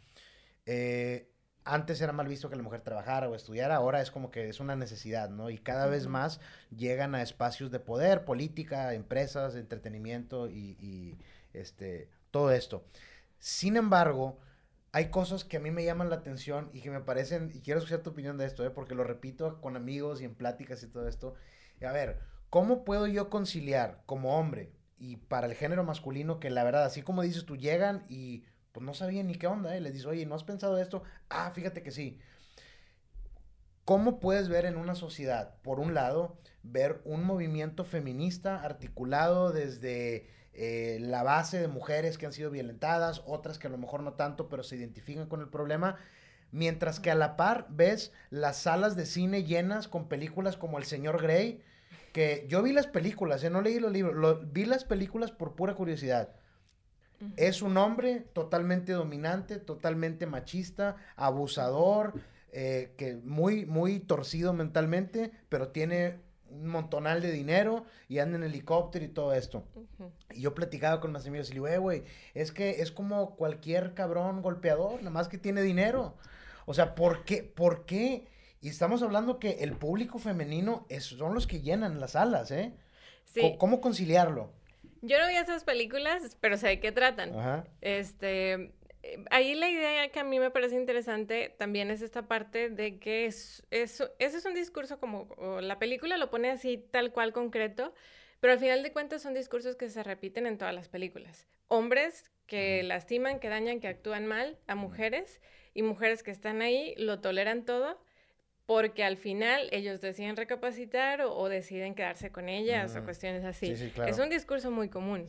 Antes era mal visto que la mujer trabajara o estudiara, ahora es como que es una necesidad, ¿no? Y cada vez más llegan a espacios de poder, política, empresas, entretenimiento y, este, todo esto. Sin embargo, hay cosas que a mí me llaman la atención y que me parecen, y quiero escuchar tu opinión de esto, ¿eh? porque lo repito con amigos y en pláticas y todo esto. A ver, ¿cómo puedo yo conciliar como hombre y para el género masculino que la verdad, así como dices tú, llegan y pues no sabían ni qué onda, ¿eh? Les dices, oye, ¿no has pensado esto? Ah, fíjate que sí. ¿Cómo puedes ver en una sociedad, por un lado, ver un movimiento feminista articulado desde eh, la base de mujeres que han sido violentadas, otras que a lo mejor no tanto, pero se identifican con el problema, mientras que a la par ves las salas de cine llenas con películas como El Señor Grey, que yo vi las películas, ¿eh? no leí los libros, vi las películas por pura curiosidad. Es un hombre totalmente dominante, totalmente machista, abusador, eh, que muy, muy torcido mentalmente, pero tiene un montonal de dinero y anda en helicóptero y todo esto. Y yo platicaba con mis amigos y le digo, eh, güey, es que es como cualquier cabrón golpeador, nada más que tiene dinero. O sea, ¿por qué? ¿Por qué? Y estamos hablando que el público femenino son los que llenan las salas, ¿eh? Sí. ¿Cómo conciliarlo? Yo no vi esas películas, pero sé de qué tratan. Este, ahí la idea que a mí me parece interesante también es esta parte de que es, ese es un discurso como la película lo pone así tal cual concreto, pero al final de cuentas son discursos que se repiten en todas las películas. Hombres que lastiman, que dañan, que actúan mal a mujeres y mujeres que están ahí lo toleran todo porque al final ellos deciden recapacitar o, deciden quedarse con ellas o cuestiones así. Es un discurso muy común.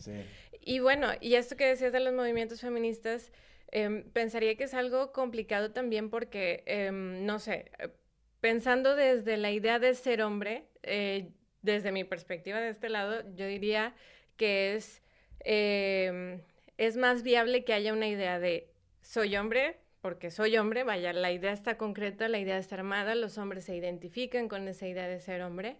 Y bueno, y esto que decías de los movimientos feministas, em, pensaría que es algo complicado también porque, em, no sé, pensando desde la idea de ser hombre, eh, desde mi perspectiva de este lado, yo diría que es, em, es más viable que haya una idea de soy hombre, porque soy hombre, vaya, la idea está concreta, la idea está armada, los hombres se identifican con esa idea de ser hombre,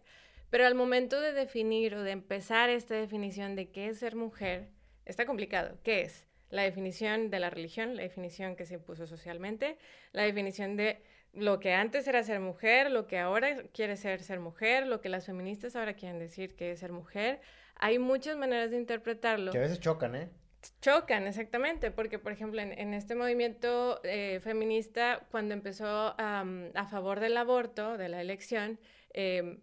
pero al momento de definir o de empezar esta definición de qué es ser mujer, está complicado. ¿Qué es? La definición de la religión, la definición que se impuso socialmente, la definición de lo que antes era ser mujer, lo que ahora quiere ser ser mujer, lo que las feministas ahora quieren decir que es ser mujer. Hay muchas maneras de interpretarlo. Que a veces chocan, ¿eh? Chocan, exactamente, porque por ejemplo en, este movimiento eh, feminista, cuando empezó a favor del aborto, de la elección, em,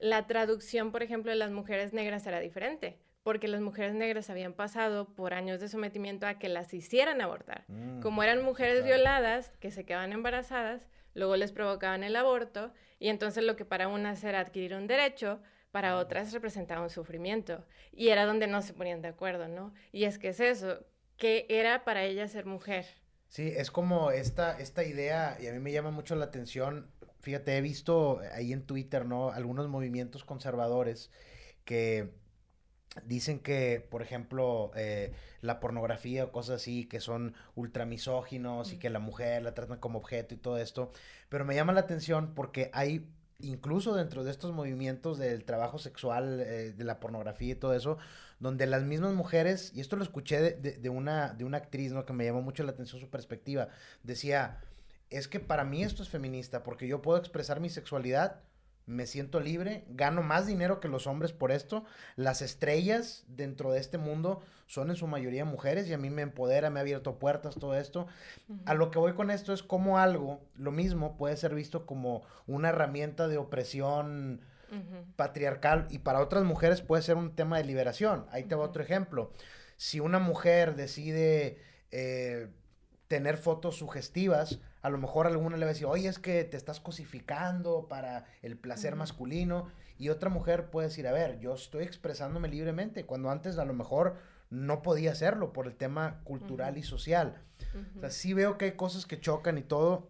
la traducción, por ejemplo, de las mujeres negras era diferente, porque las mujeres negras habían pasado por años de sometimiento a que las hicieran abortar. Mm, Como eran mujeres violadas, que se quedaban embarazadas, luego les provocaban el aborto, y entonces lo que para unas era adquirir un derecho, para otras representaba un sufrimiento. Y era donde no se ponían de acuerdo, ¿no? Y es que es eso, que era para ella ser mujer. Sí, es como esta, esta idea, y a mí me llama mucho la atención, fíjate, he visto ahí en Twitter, ¿no? Algunos movimientos conservadores que dicen que, por ejemplo, eh, la pornografía o cosas así, que son ultramisóginos y que la mujer la tratan como objeto y todo esto, pero me llama la atención porque hay incluso dentro de estos movimientos del trabajo sexual, eh, de la pornografía y todo eso, donde las mismas mujeres, y esto lo escuché de, de, una, de una actriz, ¿no? Que me llamó mucho la atención su perspectiva, decía, es que para mí esto es feminista, porque yo puedo expresar mi sexualidad me siento libre, gano más dinero que los hombres por esto. Las estrellas dentro de este mundo son en su mayoría mujeres y a mí me empodera, me ha abierto puertas, todo esto. A lo que voy con esto es como algo, lo mismo, puede ser visto como una herramienta de opresión patriarcal y para otras mujeres puede ser un tema de liberación. Ahí te va otro ejemplo. Si una mujer decide eh, tener fotos sugestivas, a lo mejor alguna le va a decir, oye, es que te estás cosificando para el placer masculino. Y otra mujer puede decir, a ver, yo estoy expresándome libremente, cuando antes a lo mejor no podía hacerlo por el tema cultural y social. O sea, sí veo que hay cosas que chocan y todo.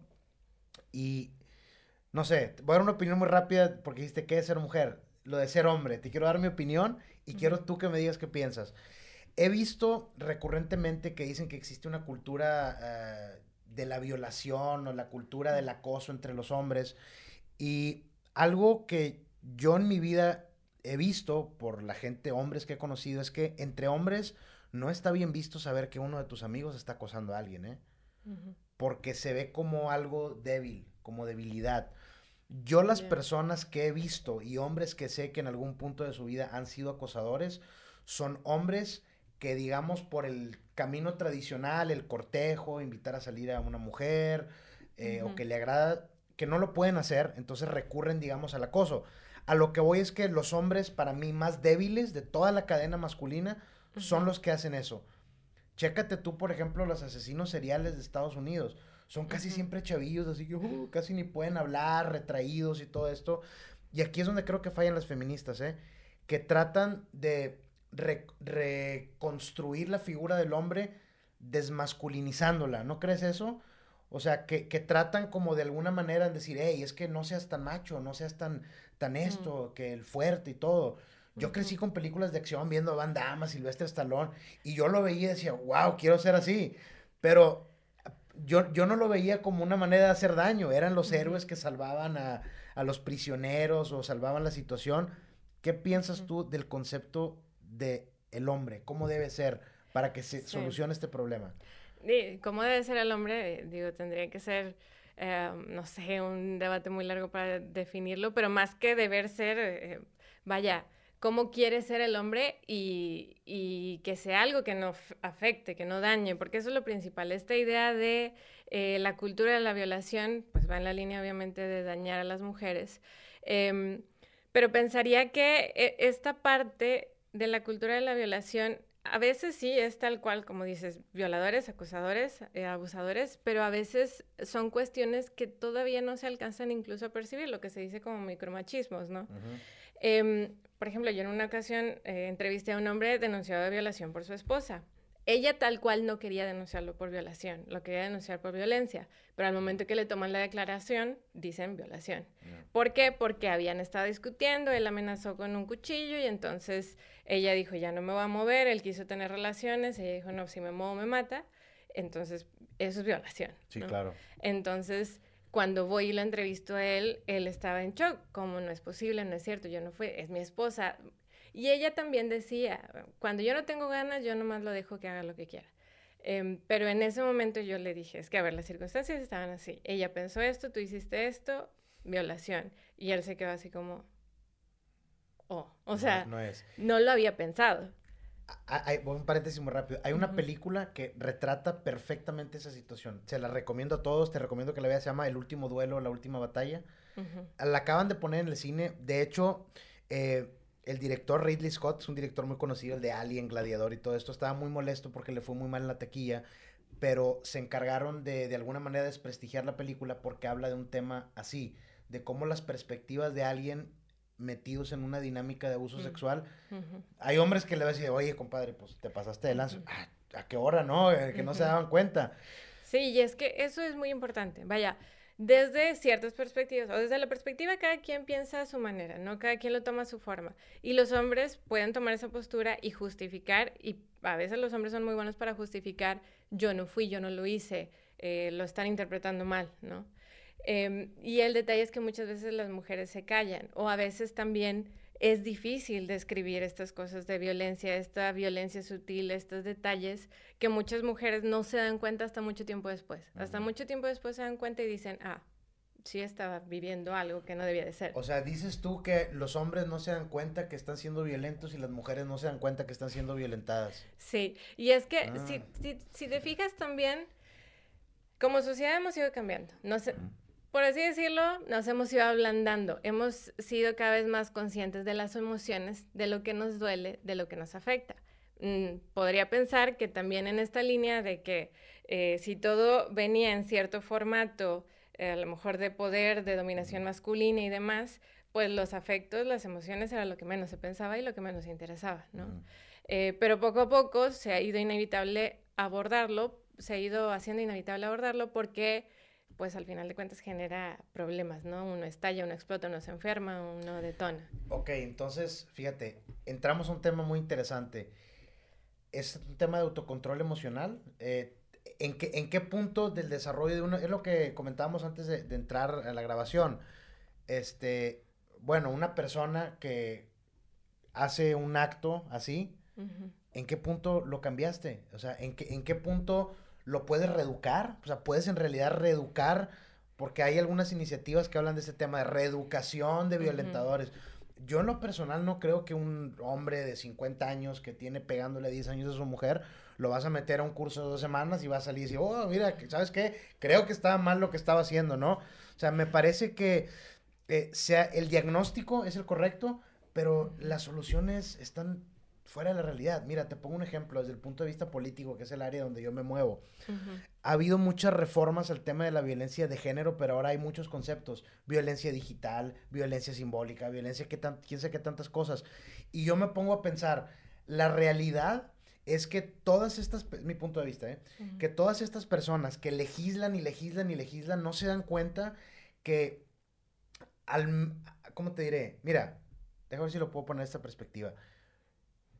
Y no sé, voy a dar una opinión muy rápida porque dijiste que es ser mujer, lo de ser hombre. Te quiero dar mi opinión y quiero tú que me digas qué piensas. He visto recurrentemente que dicen que existe una cultura eh, de la violación o la cultura del acoso entre los hombres. Y algo que yo en mi vida he visto por la gente, hombres que he conocido, es que entre hombres no está bien visto saber que uno de tus amigos está acosando a alguien, ¿eh? Porque se ve como algo débil, como debilidad. Yo las personas que he visto y hombres que sé que en algún punto de su vida han sido acosadores, son hombres que digamos por el camino tradicional, el cortejo, invitar a salir a una mujer, eh, o que le agrada, que no lo pueden hacer, entonces recurren, digamos, al acoso. A lo que voy es que los hombres, para mí, más débiles de toda la cadena masculina, son los que hacen eso. Chécate tú, por ejemplo, los asesinos seriales de Estados Unidos. Son casi siempre chavillos, así que uh, casi ni pueden hablar, retraídos y todo esto. Y aquí es donde creo que fallan las feministas, ¿eh? Que tratan de reconstruir la figura del hombre desmasculinizándola, ¿no crees eso? O sea, que, tratan como de alguna manera de decir, hey, es que no seas tan macho, no seas tan, tan esto, que el fuerte y todo. Yo crecí con películas de acción viendo a Van Damme, Silvestre Stallone, y yo lo veía y decía, wow, quiero ser así. Pero yo, yo no lo veía como una manera de hacer daño, eran los héroes que salvaban a, a, los prisioneros o salvaban la situación. ¿Qué piensas tú del concepto de el hombre, cómo debe ser para que se solucione este problema. ¿Cómo debe ser el hombre? Digo, tendría que ser, eh, no sé, un debate muy largo para definirlo, pero más que deber ser, eh, vaya, cómo quiere ser el hombre y, que sea algo que no afecte, que no dañe, porque eso es lo principal. Esta idea de eh, la cultura de la violación, pues va en la línea obviamente de dañar a las mujeres, em, pero pensaría que esta parte de la cultura de la violación, a veces sí es tal cual, como dices, violadores, acusadores, eh, abusadores, pero a veces son cuestiones que todavía no se alcanzan incluso a percibir, lo que se dice como micromachismos, ¿no? Em, por ejemplo, yo en una ocasión eh, entrevisté a un hombre denunciado de violación por su esposa. Ella tal cual no quería denunciarlo por violación, lo quería denunciar por violencia, pero al momento que le toman la declaración dicen violación. ¿Por qué? Porque habían estado discutiendo, él amenazó con un cuchillo y entonces ella dijo, ya no me voy a mover, él quiso tener relaciones, ella dijo, no, si me muevo me mata, entonces eso es violación. Sí, claro. Entonces, cuando voy y lo entrevisto a él, él estaba en shock, como no es posible, no es cierto, yo no fui, es mi esposa, y ella también decía, cuando yo no tengo ganas, yo nomás lo dejo que haga lo que quiera. Em, pero en ese momento yo le dije, es que a ver, las circunstancias estaban así. Ella pensó esto, tú hiciste esto, violación. Y él se quedó así como, oh, o sea, no, es. no lo había pensado. Hay, un paréntesis muy rápido. Hay una película que retrata perfectamente esa situación. Se la recomiendo a todos. Te recomiendo que la veas. Se llama El último duelo, la última batalla. La acaban de poner en el cine. De hecho, eh, el director Ridley Scott es un director muy conocido, el de Alien, Gladiador y todo esto. Estaba muy molesto porque le fue muy mal en la taquilla, pero se encargaron de de alguna manera desprestigiar la película porque habla de un tema así, de cómo las perspectivas de alguien metidos en una dinámica de abuso sexual. Hay hombres que le van a decir, oye, compadre, pues te pasaste de lanza. Ah, ¿A qué hora, no? Eh, que no se daban cuenta. Sí, y es que eso es muy importante. Vaya, desde ciertas perspectivas, o desde la perspectiva cada quien piensa a su manera, ¿no? Cada quien lo toma a su forma. Y los hombres pueden tomar esa postura y justificar, y a veces los hombres son muy buenos para justificar, yo no fui, yo no lo hice, eh, lo están interpretando mal, ¿no? Em, y el detalle es que muchas veces las mujeres se callan, o a veces también es difícil describir estas cosas de violencia, esta violencia sutil, estos detalles que muchas mujeres no se dan cuenta hasta mucho tiempo después. Hasta mucho tiempo después se dan cuenta y dicen, ah, sí estaba viviendo algo que no debía de ser. O sea, dices tú que los hombres no se dan cuenta que están siendo violentos y las mujeres no se dan cuenta que están siendo violentadas. Sí, y es que si, ah. si, si, te fijas también, como sociedad hemos ido cambiando. No sé, por así decirlo, nos hemos ido ablandando, hemos sido cada vez más conscientes de las emociones, de lo que nos duele, de lo que nos afecta. Mm, podría pensar que también en esta línea de que eh, si todo venía en cierto formato, eh, a lo mejor de poder, de dominación masculina y demás, pues los afectos, las emociones era lo que menos se pensaba y lo que menos se interesaba, ¿no? Eh, pero poco a poco se ha ido inevitable abordarlo, se ha ido haciendo inevitable abordarlo porque pues al final de cuentas genera problemas, ¿no? Uno estalla, uno explota, uno se enferma, uno detona. Ok, entonces, fíjate, entramos a un tema muy interesante. Es un tema de autocontrol emocional. Eh, ¿en, qué, ¿En qué punto del desarrollo de uno, es lo que comentábamos antes de, entrar a la grabación, este, bueno, una persona que hace un acto así, ¿en qué punto lo cambiaste? O sea, ¿en qué, en qué punto lo puedes reeducar, o sea, puedes en realidad reeducar, porque hay algunas iniciativas que hablan de ese tema de reeducación de violentadores. Yo en lo personal no creo que un hombre de 50 años que tiene pegándole 10 años a su mujer, lo vas a meter a un curso de dos semanas y va a salir y decir, oh, mira, ¿sabes qué? Creo que estaba mal lo que estaba haciendo, ¿no? O sea, me parece que eh, sea, el diagnóstico es el correcto, pero las soluciones están fuera de la realidad. Mira, te pongo un ejemplo desde el punto de vista político, que es el área donde yo me muevo. Ha habido muchas reformas al tema de la violencia de género, pero ahora hay muchos conceptos. Violencia digital, violencia simbólica, violencia, que tan, quién sabe qué tantas cosas. Y yo me pongo a pensar, la realidad es que todas estas, mi punto de vista, ¿eh? que todas estas personas que legislan y legislan y legislan no se dan cuenta que al, ¿cómo te diré? Mira, déjame ver si lo puedo poner en esta perspectiva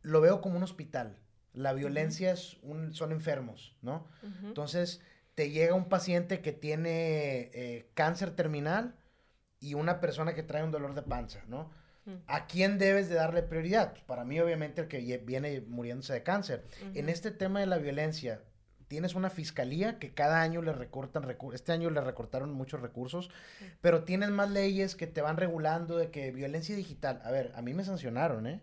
lo veo como un hospital. La violencia es un, son enfermos, ¿no? Entonces, te llega un paciente que tiene eh, cáncer terminal y una persona que trae un dolor de panza, ¿no? ¿A quién debes de darle prioridad? Pues, para mí, obviamente, el que viene muriéndose de cáncer. En este tema de la violencia, tienes una fiscalía que cada año le recortan, este año le recortaron muchos recursos, pero tienes más leyes que te van regulando de que violencia digital, a ver, a mí me sancionaron, ¿eh?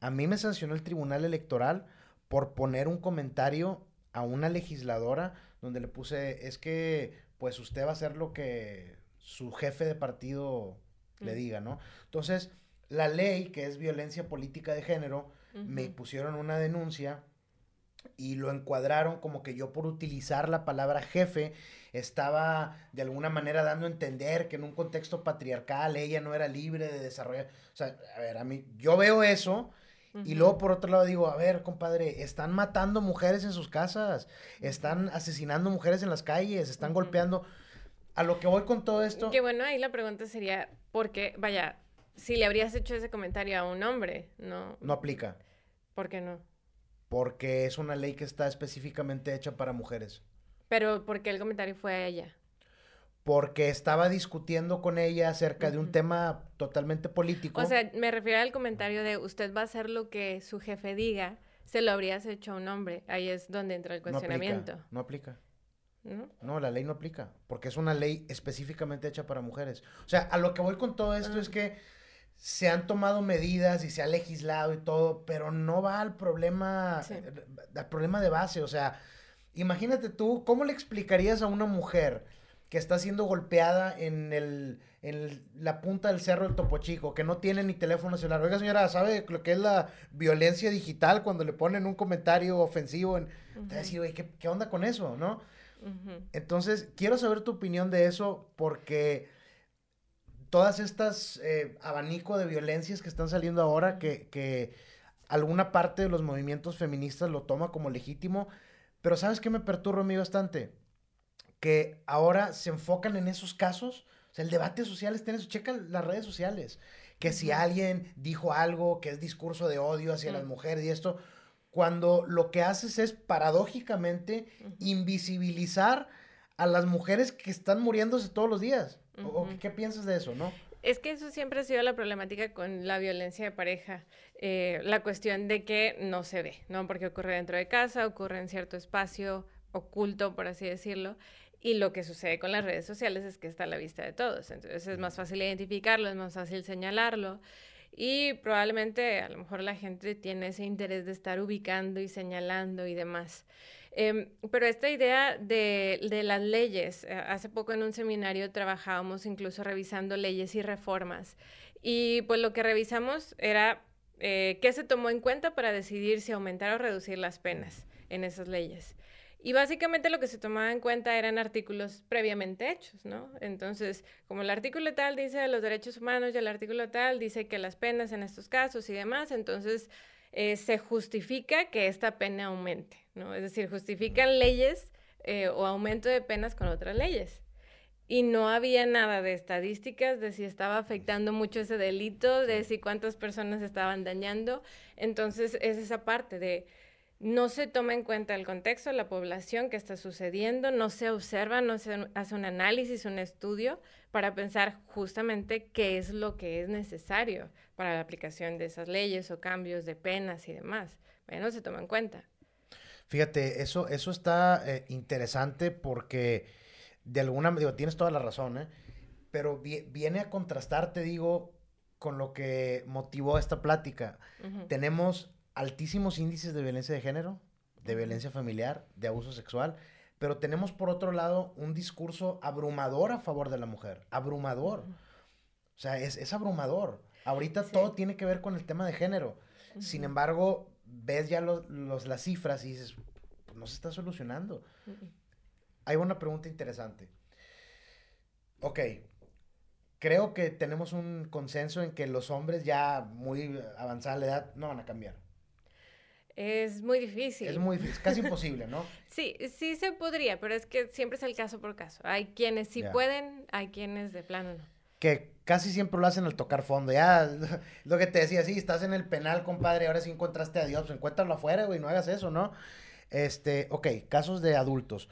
A mí me sancionó el Tribunal Electoral por poner un comentario a una legisladora donde le puse, es que pues usted va a hacer lo que su jefe de partido le diga, ¿no? Entonces, la ley, que es violencia política de género, me pusieron una denuncia y lo encuadraron como que yo por utilizar la palabra jefe estaba de alguna manera dando a entender que en un contexto patriarcal ella no era libre de desarrollar. O sea, a ver, a mí, yo veo eso y luego por otro lado digo, a ver, compadre, están matando mujeres en sus casas, están asesinando mujeres en las calles, están golpeando. A lo que voy con todo esto. Que bueno, ahí la pregunta sería, ¿por qué, vaya, si le habrías hecho ese comentario a un hombre, no? No aplica. ¿Por qué no? Porque es una ley que está específicamente hecha para mujeres. Pero ¿por qué el comentario fue a ella? Porque estaba discutiendo con ella acerca de un tema totalmente político. O sea, me refiero al comentario de usted va a hacer lo que su jefe diga, se lo habrías hecho a un hombre. Ahí es donde entra el cuestionamiento. No aplica. ¿No? ¿No? la ley no aplica, porque es una ley específicamente hecha para mujeres. O sea, a lo que voy con todo esto es ah. que se han tomado medidas y se ha legislado y todo, pero no va al problema, al problema de base. O sea, Imagínate tú, ¿cómo le explicarías a una mujer que está siendo golpeada en, el, en la punta del cerro del Topo Chico, que no tiene ni teléfono celular? Oiga, señora, ¿sabe lo que es la violencia digital cuando le ponen un comentario ofensivo? En, Te decir, oye, ¿qué, onda con eso, no? Entonces, quiero saber tu opinión de eso porque todas estas eh, abanico de violencias que están saliendo ahora, que, que alguna parte de los movimientos feministas lo toma como legítimo, pero ¿sabes qué me perturba a mí bastante? que ahora se enfocan en esos casos. O sea, el debate social está en eso. Checa las redes sociales. Que si alguien dijo algo que es discurso de odio hacia las mujeres y esto, cuando lo que haces es paradójicamente invisibilizar a las mujeres que están muriéndose todos los días. ¿O, qué piensas de eso, no? Es que eso siempre ha sido la problemática con la violencia de pareja, eh, la cuestión de que no se ve, ¿no? Porque ocurre dentro de casa, ocurre en cierto espacio oculto, por así decirlo, y lo que sucede con las redes sociales es que está a la vista de todos, entonces es más fácil identificarlo, es más fácil señalarlo, y probablemente a lo mejor la gente tiene ese interés de estar ubicando y señalando y demás. Em, pero esta idea de, de, las leyes, eh, hace poco en un seminario trabajábamos incluso revisando leyes y reformas. Y pues lo que revisamos era eh, qué se tomó en cuenta para decidir si aumentar o reducir las penas en esas leyes. Y básicamente lo que se tomaba en cuenta eran artículos previamente hechos, ¿no? Entonces, como el artículo tal dice de los derechos humanos y el artículo tal dice que las penas en estos casos y demás, entonces eh, se justifica que esta pena aumente, ¿no? Es decir, justifican leyes eh, o aumento de penas con otras leyes. Y no había nada de estadísticas de si estaba afectando mucho ese delito, de si cuántas personas estaban dañando. Entonces, es esa parte de no se toma en cuenta el contexto, la población que está sucediendo, no se observa, no se hace un análisis, un estudio para pensar justamente qué es lo que es necesario para la aplicación de esas leyes o cambios de penas y demás. Bueno, se toma en cuenta. Fíjate, eso, eso está eh, interesante porque de alguna manera, tienes toda la razón, ¿eh? pero viene a contrastar, te digo, con lo que motivó esta plática. Tenemos altísimos índices de violencia de género, de violencia familiar, de abuso sexual, pero tenemos por otro lado un discurso abrumador a favor de la mujer, abrumador. O sea, es, abrumador. Ahorita todo tiene que ver con el tema de género. Sin embargo, ves ya los, las cifras y dices, pues no se está solucionando. Hay una pregunta interesante. Ok, creo que tenemos un consenso en que los hombres ya muy avanzada la edad no van a cambiar. Es muy difícil. Es muy difícil, casi imposible, ¿no? Sí, sí se podría, pero es que siempre es el caso por caso. Hay quienes sí pueden, hay quienes de plano no. Que casi siempre lo hacen al tocar fondo. Ya, lo que te decía, sí, estás en el penal, compadre, ahora sí encontraste a Dios, encuéntralo afuera, güey, no hagas eso, ¿no? Este, ok, casos de adultos.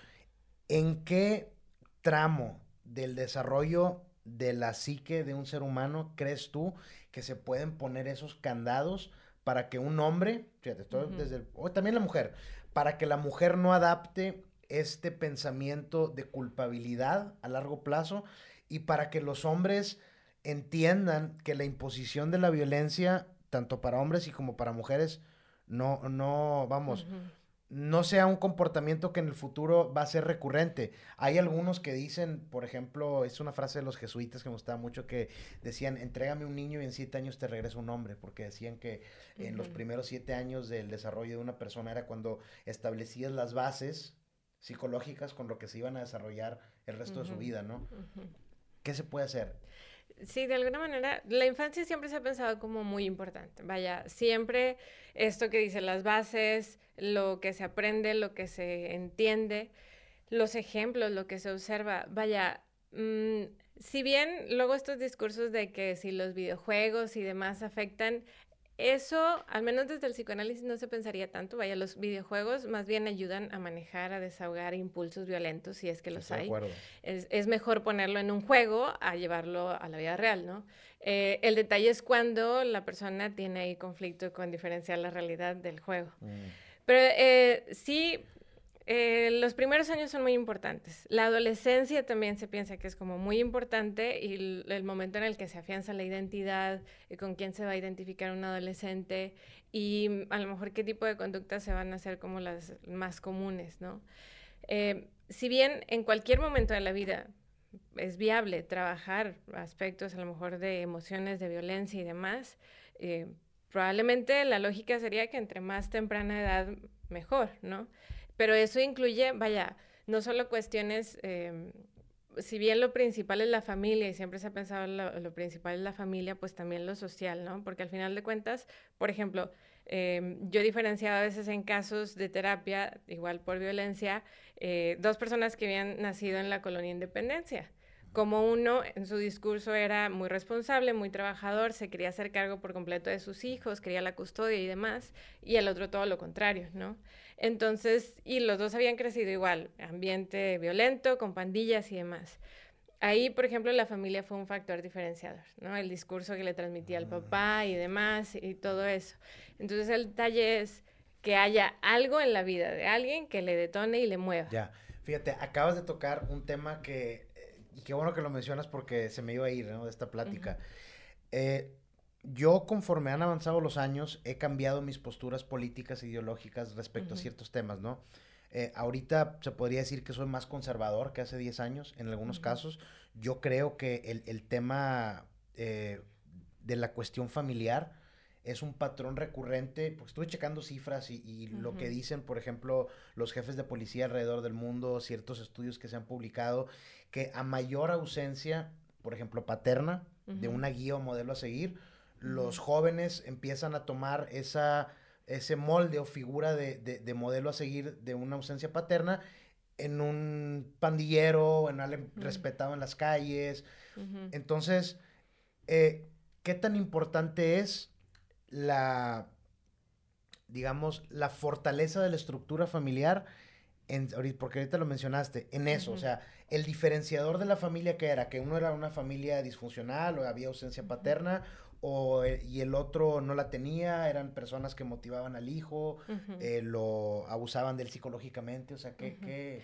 ¿En qué tramo del desarrollo de la psique de un ser humano crees tú que se pueden poner esos candados para que un hombre, fíjate, desde o también la mujer, para que la mujer no adapte este pensamiento de culpabilidad a largo plazo y para que los hombres entiendan que la imposición de la violencia, tanto para hombres y como para mujeres, no, no, vamos, no sea un comportamiento que en el futuro va a ser recurrente. Hay algunos que dicen, por ejemplo, es una frase de los jesuitas que me gustaba mucho, que decían, entrégame un niño y en siete años te regreso un hombre, porque decían que en los primeros siete años del desarrollo de una persona era cuando establecías las bases psicológicas con lo que se iban a desarrollar el resto de su vida, ¿no? ¿Qué se puede hacer? Sí, de alguna manera, la infancia siempre se ha pensado como muy importante. Vaya, siempre esto que dice las bases, lo que se aprende, lo que se entiende, los ejemplos, lo que se observa. Vaya, mm, si bien luego estos discursos de que si los videojuegos y demás afectan, eso, al menos desde el psicoanálisis, no se pensaría tanto. Vaya, los videojuegos más bien ayudan a manejar, a desahogar impulsos violentos, si es que los hay. Es, es, mejor ponerlo en un juego a llevarlo a la vida real, ¿no? Eh, el detalle es cuando la persona tiene ahí conflicto con diferenciar la realidad del juego. Mm. Pero eh, sí, eh, los primeros años son muy importantes. La adolescencia también se piensa que es como muy importante y el, momento en el que se afianza la identidad, y con quién se va a identificar un adolescente y a lo mejor qué tipo de conductas se van a hacer como las más comunes, ¿no? Eh, si bien en cualquier momento de la vida es viable trabajar aspectos a lo mejor de emociones, de violencia y demás, eh, probablemente la lógica sería que entre más temprana edad, mejor, ¿no? Pero eso incluye, vaya, no solo cuestiones em, si bien lo principal es la familia y siempre se ha pensado lo, principal es la familia, pues también lo social, ¿no? Porque al final de cuentas, por ejemplo, eh, yo diferenciaba a veces en casos de terapia, igual por violencia, eh, dos personas que habían nacido en la colonia Independencia. Como uno en su discurso era muy responsable, muy trabajador, se quería hacer cargo por completo de sus hijos, quería la custodia y demás, y el otro todo lo contrario, ¿no? Entonces, y los dos habían crecido igual, ambiente violento, con pandillas y demás. Ahí, por ejemplo, la familia fue un factor diferenciador, ¿no? El discurso que le transmitía al papá y demás y todo eso. Entonces, el detalle es que haya algo en la vida de alguien que le detone y le mueva. Ya, fíjate, acabas de tocar un tema que, eh, y qué bueno que lo mencionas porque se me iba a ir, ¿no? De esta plática. eh, yo, conforme han avanzado los años, he cambiado mis posturas políticas e ideológicas respecto a ciertos temas, ¿no? Eh, ahorita se podría decir que soy más conservador que hace 10 años, en algunos casos. Yo creo que el, el tema eh, de la cuestión familiar es un patrón recurrente, porque estuve checando cifras y, y lo que dicen, por ejemplo, los jefes de policía alrededor del mundo, ciertos estudios que se han publicado, que a mayor ausencia, por ejemplo, paterna, de una guía o modelo a seguir, los jóvenes empiezan a tomar esa ese molde o figura de, de, modelo a seguir de una ausencia paterna en un pandillero, en alguien respetado en las calles. Entonces, eh, ¿qué tan importante es la, digamos, la fortaleza de la estructura familiar? En, porque ahorita lo mencionaste, en eso, o sea, el diferenciador de la familia que era, que uno era una familia disfuncional o había ausencia paterna, o, eh, y el otro no la tenía, eran personas que motivaban al hijo, eh, lo abusaban de él psicológicamente, o sea, que...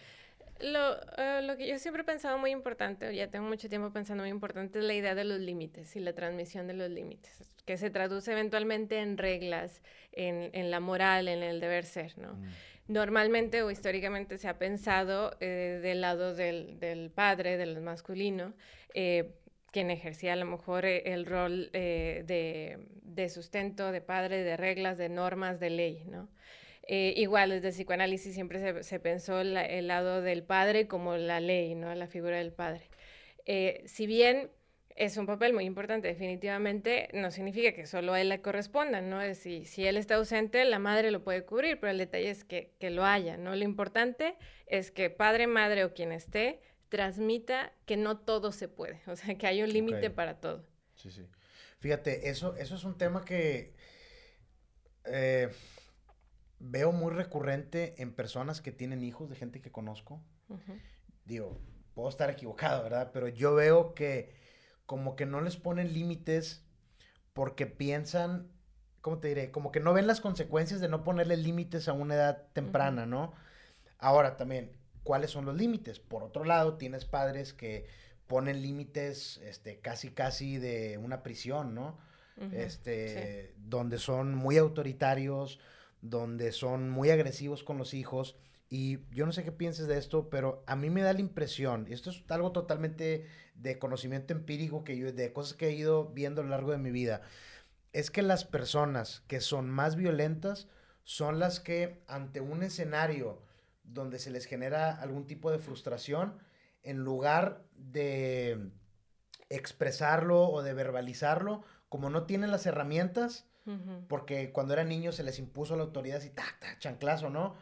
Lo, eh, lo, que yo siempre he pensado muy importante, ya tengo mucho tiempo pensando muy importante, es la idea de los límites y la transmisión de los límites, que se traduce eventualmente en reglas, en, en la moral, en el deber ser, ¿no? Mm. Normalmente o históricamente se ha pensado del lado del, del, padre, del masculino, quien ejercía a lo mejor eh, el rol eh, de, sustento, de padre, de reglas, de normas, de ley, ¿no? Eh, igual desde el psicoanálisis siempre se, pensó el lado del padre como la ley, ¿no? La figura del padre. si bien es un papel muy importante, definitivamente no significa que solo a él le corresponda, ¿no? Es si, si él está ausente, la madre lo puede cubrir, pero el detalle es que, que lo haya, ¿no? Lo importante es que padre, madre o quien esté transmita que no todo se puede, o sea, que hay un límite para todo. Sí, sí. Fíjate, eso, eso es un tema que eh, veo muy recurrente en personas que tienen hijos, de gente que conozco. Digo, puedo estar equivocado, ¿verdad? Pero yo veo que como que no les ponen límites porque piensan, ¿cómo te diré? Como que no ven las consecuencias de no ponerle límites a una edad temprana, ¿no? Ahora también, cuáles son los límites. Por otro lado, tienes padres que ponen límites este, casi casi de una prisión, ¿no? este, donde son muy autoritarios, donde son muy agresivos con los hijos. Y yo no sé qué pienses de esto, pero a mí me da la impresión, y esto es algo totalmente de conocimiento empírico que yo, de cosas que he ido viendo a lo largo de mi vida, es que las personas que son más violentas son las que ante un escenario donde se les genera algún tipo de frustración, en lugar de expresarlo o de verbalizarlo, como no tienen las herramientas, porque cuando eran niños se les impuso la autoridad así, tac, tac, chanclazo, ¿no?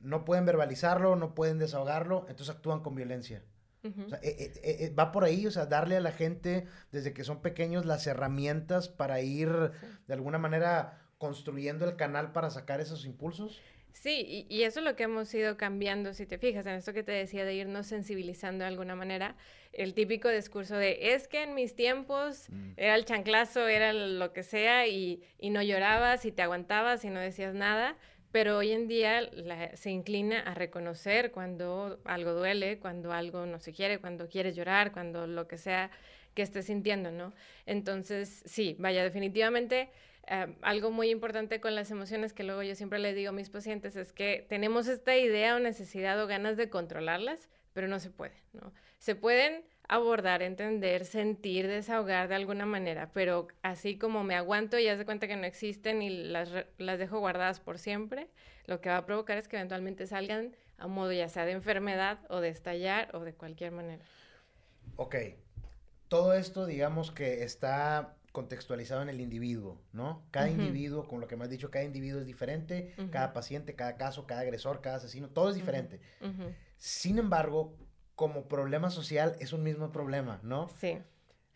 No pueden verbalizarlo, no pueden desahogarlo, entonces actúan con violencia. o sea, eh, eh, eh, va por ahí, o sea, darle a la gente desde que son pequeños las herramientas para ir de alguna manera construyendo el canal para sacar esos impulsos. Sí, y, eso es lo que hemos ido cambiando, si te fijas, en esto que te decía de irnos sensibilizando de alguna manera, el típico discurso de, es que en mis tiempos mm. era el chanclazo, era lo que sea, y, y, no llorabas y te aguantabas y no decías nada, pero hoy en día se inclina a reconocer cuando algo duele, cuando algo no se quiere, cuando quieres llorar, cuando lo que sea que estés sintiendo, ¿no? Entonces, sí, vaya, definitivamente Em, algo muy importante con las emociones que luego yo siempre le digo a mis pacientes es que tenemos esta idea o necesidad o ganas de controlarlas, pero no se puede, ¿no? Se pueden abordar, entender, sentir, desahogar de alguna manera, pero así como me aguanto y haz de cuenta que no existen y las, las dejo guardadas por siempre, lo que va a provocar es que eventualmente salgan a modo ya sea de enfermedad o de estallar o de cualquier manera. Ok, todo esto digamos que está contextualizado en el individuo, ¿no? Cada individuo, como lo que me has dicho, cada individuo es diferente, cada paciente, cada caso, cada agresor, cada asesino, todo es diferente. Sin embargo, como problema social es un mismo problema, ¿no? Sí.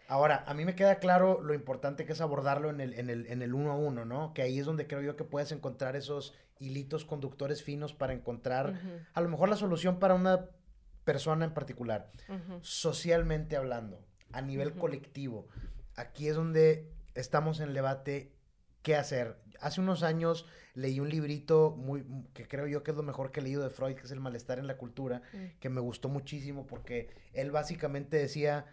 Ahora, a mí me queda claro lo importante que es abordarlo en el, en el, en el uno a uno, ¿no? Que ahí es donde creo yo que puedes encontrar esos hilitos conductores finos para encontrar a lo mejor la solución para una persona en particular. Socialmente hablando, a nivel colectivo, aquí es donde estamos en el debate qué hacer. Hace unos años leí un librito muy que creo yo que es lo mejor que he leído de Freud, que es El malestar en la cultura, mm. que me gustó muchísimo porque él básicamente decía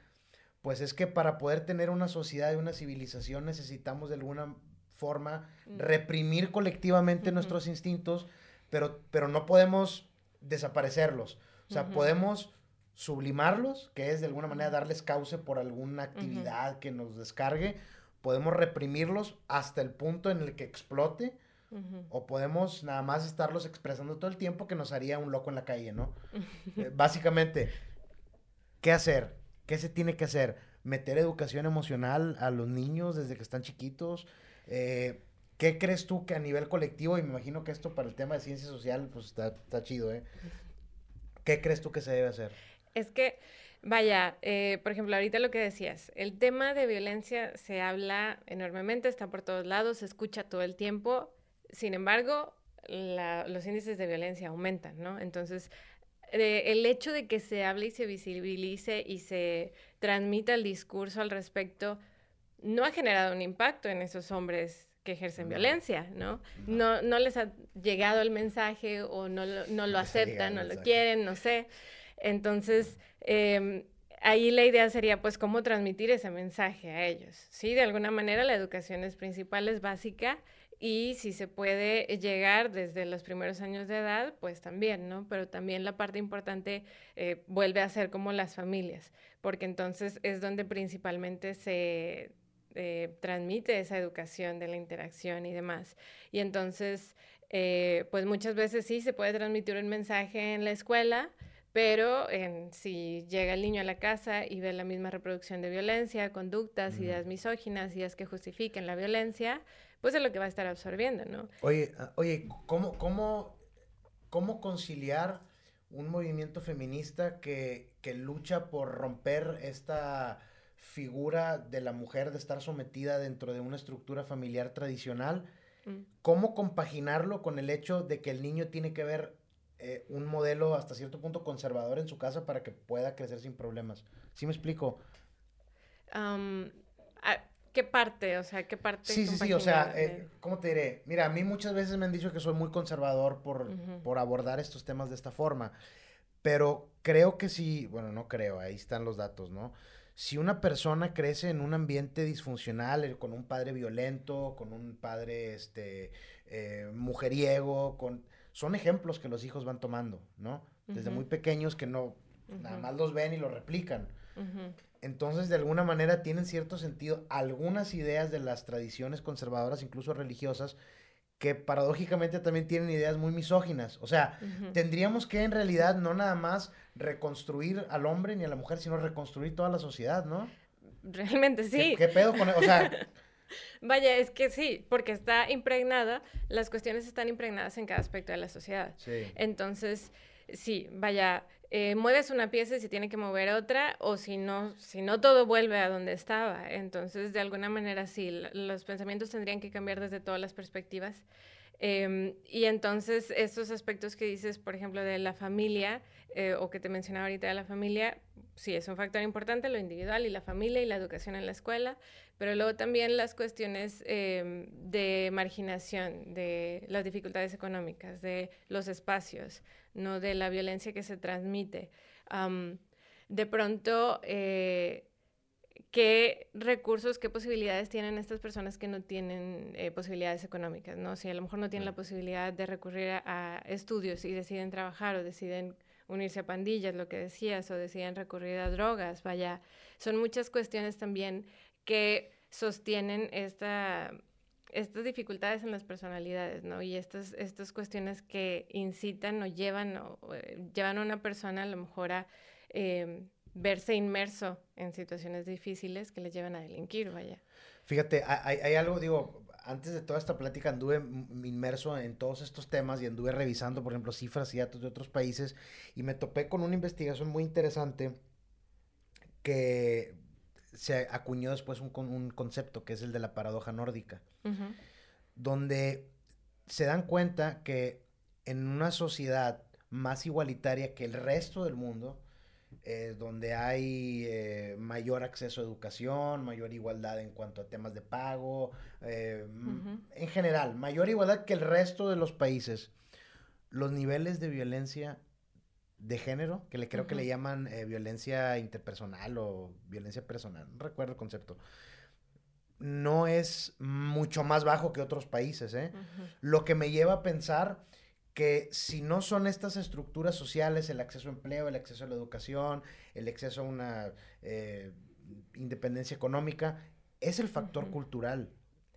pues es que para poder tener una sociedad y una civilización necesitamos de alguna forma mm. reprimir colectivamente nuestros instintos, pero, pero no podemos desaparecerlos. O sea, podemos sublimarlos, que es de alguna manera darles cauce por alguna actividad que nos descargue. Podemos reprimirlos hasta el punto en el que explote. O podemos nada más estarlos expresando todo el tiempo que nos haría un loco en la calle, ¿no? Eh, básicamente, ¿qué hacer? ¿Qué se tiene que hacer? Meter educación emocional a los niños desde que están chiquitos. Eh, ¿Qué crees tú que a nivel colectivo, y me imagino que esto para el tema de ciencia social, pues está, está chido, ¿eh? ¿Qué crees tú que se debe hacer? Es que, vaya, eh, por ejemplo, ahorita lo que decías, el tema de violencia se habla enormemente, está por todos lados, se escucha todo el tiempo, sin embargo, los índices de violencia aumentan, ¿no? Entonces, el hecho de que se hable y se visibilice y se transmita el discurso al respecto no ha generado un impacto en esos hombres que ejercen violencia, ¿no? ¿no? No les ha llegado el mensaje o no lo, no lo aceptan, no lo quieren, no sé. Entonces, em, ahí la idea sería, pues, cómo transmitir ese mensaje a ellos, ¿sí? De alguna manera la educación es principal, es básica y si se puede llegar desde los primeros años de edad, pues también, ¿no? Pero también la parte importante eh, vuelve a ser como las familias, porque entonces es donde principalmente se eh, transmite esa educación de la interacción y demás. Y entonces, eh, pues muchas veces sí se puede transmitir un mensaje en la escuela, pero si llega el niño a la casa y ve la misma reproducción de violencia, conductas, ideas misóginas, ideas que justifiquen la violencia, pues es lo que va a estar absorbiendo, ¿no? Oye, ah, oye, ¿cómo, cómo, cómo conciliar un movimiento feminista que, que lucha por romper esta figura de la mujer de estar sometida dentro de una estructura familiar tradicional? Mm. ¿Cómo compaginarlo con el hecho de que el niño tiene que ver eh, un modelo hasta cierto punto conservador en su casa para que pueda crecer sin problemas? ¿Sí me explico? ¿Qué parte? O sea, ¿qué parte? Sí, sí, sí, o sea, eh, ¿cómo te diré? Mira, a mí muchas veces me han dicho que soy muy conservador por, por abordar estos temas de esta forma, pero creo que sí, bueno, no creo, ahí están los datos, ¿no? Si una persona crece en un ambiente disfuncional, eh, con un padre violento, con un padre, este, eh, mujeriego, con... Son ejemplos que los hijos van tomando, ¿no? Desde muy pequeños que no, nada más los ven y lo replican. Entonces, de alguna manera, tienen cierto sentido algunas ideas de las tradiciones conservadoras, incluso religiosas, que paradójicamente también tienen ideas muy misóginas. O sea, tendríamos que en realidad no nada más reconstruir al hombre ni a la mujer, sino reconstruir toda la sociedad, ¿no? Realmente sí. ¿Qué, pedo con eso? O sea... Vaya, es que sí, porque está impregnada, las cuestiones están impregnadas en cada aspecto de la sociedad. Sí. Entonces, sí, vaya, eh, mueves una pieza y se tiene que mover otra, o si no, si no todo vuelve a donde estaba. Entonces, de alguna manera, sí, los pensamientos tendrían que cambiar desde todas las perspectivas. Em, y entonces, estos aspectos que dices, por ejemplo, de la familia, eh, o que te mencionaba ahorita de la familia, sí, es un factor importante, lo individual y la familia y la educación en la escuela, pero luego también las cuestiones em, de marginación, de las dificultades económicas, de los espacios, no de la violencia que se transmite. de pronto, eh, ¿qué recursos, qué posibilidades tienen estas personas que no tienen eh, posibilidades económicas? ¿no? Si a lo mejor no tienen la posibilidad de recurrir a, estudios y deciden trabajar o deciden unirse a pandillas, lo que decías, o deciden recurrir a drogas, vaya, son muchas cuestiones también que sostienen esta estas dificultades en las personalidades, ¿no? Y estas, estas cuestiones que incitan o llevan, o, eh, llevan a una persona a lo mejor a em, verse inmerso en situaciones difíciles que les llevan a delinquir, vaya. Fíjate, hay, hay algo, digo, antes de toda esta plática anduve inmerso en todos estos temas y anduve revisando, por ejemplo, cifras y datos de otros países y me topé con una investigación muy interesante que se acuñó después un, un concepto que es el de la paradoja nórdica, donde se dan cuenta que en una sociedad más igualitaria que el resto del mundo, eh, donde hay eh, mayor acceso a educación, mayor igualdad en cuanto a temas de pago, eh, en general, mayor igualdad que el resto de los países. Los niveles de violencia de género, que le creo que le llaman violencia interpersonal o violencia personal, no recuerdo el concepto, no es mucho más bajo que otros países. Lo que me lleva a pensar que si no son estas estructuras sociales, el acceso a empleo, el acceso a la educación, el acceso a una eh, independencia económica, es el factor cultural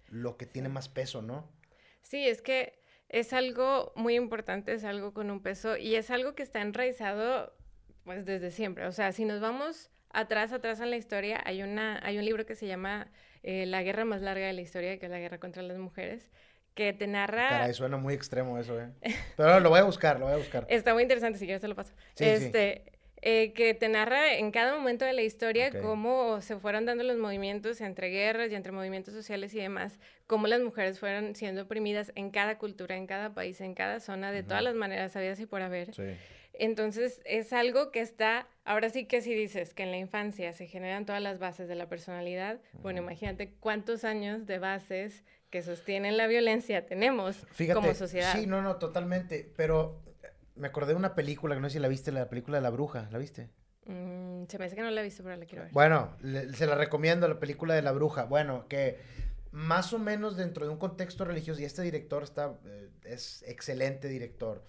lo que tiene más peso, ¿no? Sí, es que es algo muy importante, es algo con un peso y es algo que está enraizado pues desde siempre. O sea, si nos vamos atrás, atrás en la historia, hay, una, hay un libro que se llama eh, La guerra más larga de la historia, que es la guerra contra las mujeres, que te narra... Caray, suena muy extremo eso, ¿eh? Pero lo voy a buscar, lo voy a buscar. Está muy interesante, si quieres te lo paso. este, eh, que te narra en cada momento de la historia cómo se fueron dando los movimientos entre guerras y entre movimientos sociales y demás, cómo las mujeres fueron siendo oprimidas en cada cultura, en cada país, en cada zona, de todas las maneras habidas y por haber. Sí. Entonces es algo que está, ahora sí que si dices que en la infancia se generan todas las bases de la personalidad, bueno, imagínate cuántos años de bases que sostienen la violencia tenemos como sociedad. Sí, no, no, totalmente. Pero me acordé de una película, que no sé si la viste, la película de la bruja, ¿la viste? Mm, se me dice que no la he visto, pero la quiero ver. Bueno, se la recomiendo, la película de la bruja. Bueno, que más o menos dentro de un contexto religioso, y este director está, eh, es excelente director,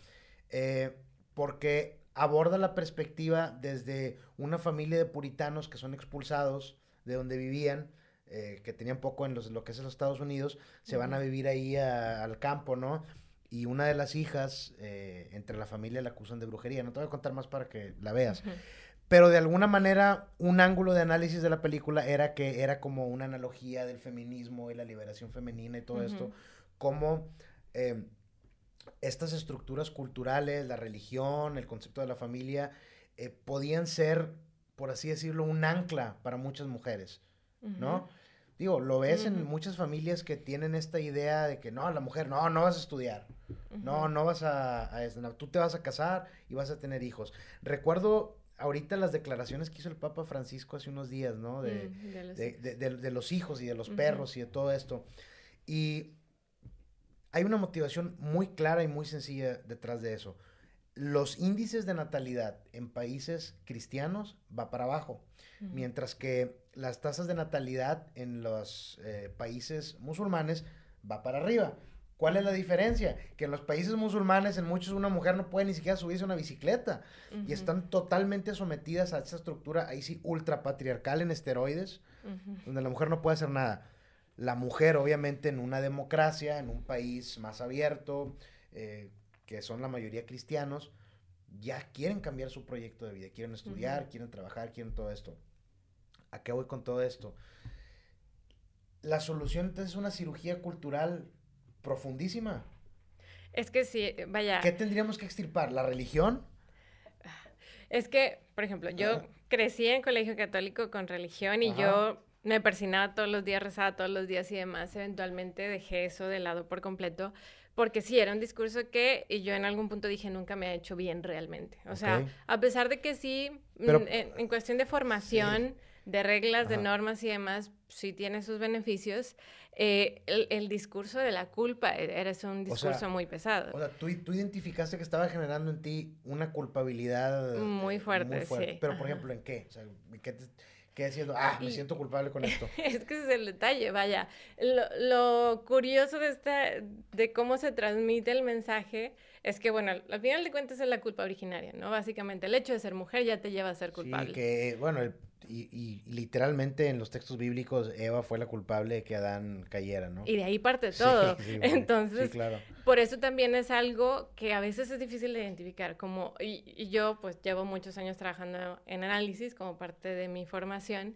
eh, porque aborda la perspectiva desde una familia de puritanos que son expulsados de donde vivían, eh, que tenían poco en los, lo que es los Estados Unidos, se van a vivir ahí al campo, ¿no? Y una de las hijas, eh, entre la familia, la acusan de brujería. No te voy a contar más para que la veas. Pero de alguna manera, un ángulo de análisis de la película era que era como una analogía del feminismo y la liberación femenina y todo esto. Como em, estas estructuras culturales, la religión, el concepto de la familia, eh, podían ser, por así decirlo, un ancla para muchas mujeres. ¿No? Digo, lo ves en muchas familias que tienen esta idea de que no, la mujer, no, no vas a estudiar, no, no vas a, a, tú te vas a casar y vas a tener hijos. Recuerdo ahorita las declaraciones que hizo el Papa Francisco hace unos días, ¿no? De, mm, de, los... hijos y de los perros y de todo esto. Y hay una motivación muy clara y muy sencilla detrás de eso. Los índices de natalidad en países cristianos va para abajo, mientras que las tasas de natalidad en los eh, países musulmanes va para arriba. ¿Cuál es la diferencia? Que en los países musulmanes, en muchos, una mujer no puede ni siquiera subirse a una bicicleta. Y están totalmente sometidas a esa estructura, ahí sí, ultra patriarcal en esteroides, donde la mujer no puede hacer nada. La mujer, obviamente, en una democracia, en un país más abierto, eh, que son la mayoría cristianos, ya quieren cambiar su proyecto de vida, quieren estudiar, quieren trabajar, quieren todo esto. ¿A qué voy con todo esto? La solución entonces es una cirugía cultural profundísima. Es que sí, vaya. ¿Qué tendríamos que extirpar? ¿La religión? Es que, por ejemplo, yo crecí en colegio católico con religión y yo me persinaba todos los días, rezaba todos los días y demás. Eventualmente dejé eso de lado por completo porque sí, era un discurso que y yo en algún punto dije nunca me ha hecho bien realmente. O sea, a pesar de que sí, mm, en, cuestión de formación de reglas, de normas y demás, sí tiene sus beneficios. Eh, el, discurso de la culpa e, era un discurso muy pesado. O sea, tú, tú, identificaste que estaba generando en ti una culpabilidad muy fuerte, sí. Pero, por ejemplo, ¿en qué? O sea, ¿qué te, ¿Qué haciendo? Ah, me siento culpable con esto. es que ese es el detalle, vaya. Lo, lo, curioso de, esta, de cómo se transmite el mensaje es que, bueno, al final de cuentas es la culpa originaria, ¿no? Básicamente, el hecho de ser mujer ya te lleva a ser culpable. Sí, que, bueno, y, literalmente en los textos bíblicos Eva fue la culpable de que Adán cayera, ¿no? Y de ahí parte todo. Entonces, por eso también es algo que a veces es difícil de identificar. Como, y, yo pues llevo muchos años trabajando en análisis como parte de mi formación.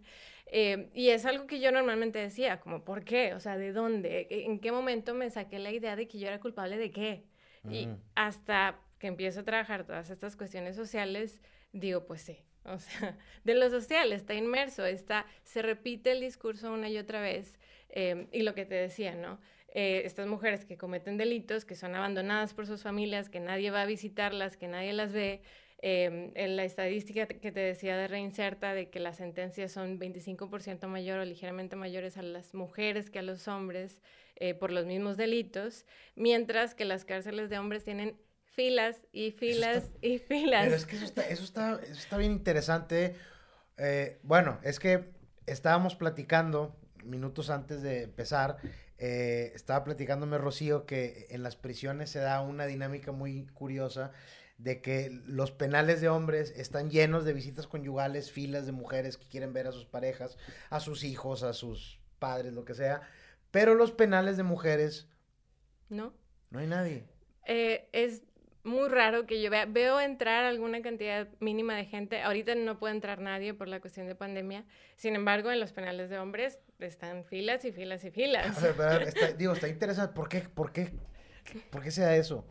Eh, y es algo que yo normalmente decía, como, ¿por qué? O sea, ¿de dónde? ¿En qué momento me saqué la idea de que yo era culpable de qué? Y hasta que empiezo a trabajar todas estas cuestiones sociales, digo, pues sí, o sea, de lo social, está inmerso, está, se repite el discurso una y otra vez. Em, y lo que te decía, ¿no? Eh, estas mujeres que cometen delitos, que son abandonadas por sus familias, que nadie va a visitarlas, que nadie las ve. Em, en la estadística que te decía de Reinserta, de que las sentencias son 25% mayor o ligeramente mayores a las mujeres que a los hombres eh, por los mismos delitos, mientras que las cárceles de hombres tienen filas y filas y filas. Pero es que eso está, eso está, eso está bien interesante. Eh, bueno, es que estábamos platicando minutos antes de empezar, eh, estaba platicándome Rocío que en las prisiones se da una dinámica muy curiosa de que los penales de hombres están llenos de visitas conyugales, filas de mujeres que quieren ver a sus parejas, a sus hijos, a sus padres, lo que sea, pero los penales de mujeres... No. No hay nadie. Eh, es muy raro que yo vea, veo entrar alguna cantidad mínima de gente. Ahorita no puede entrar nadie por la cuestión de pandemia. Sin embargo, en los penales de hombres están filas y filas y filas. digo, está interesante. ¿Por qué, por qué, por qué se da eso?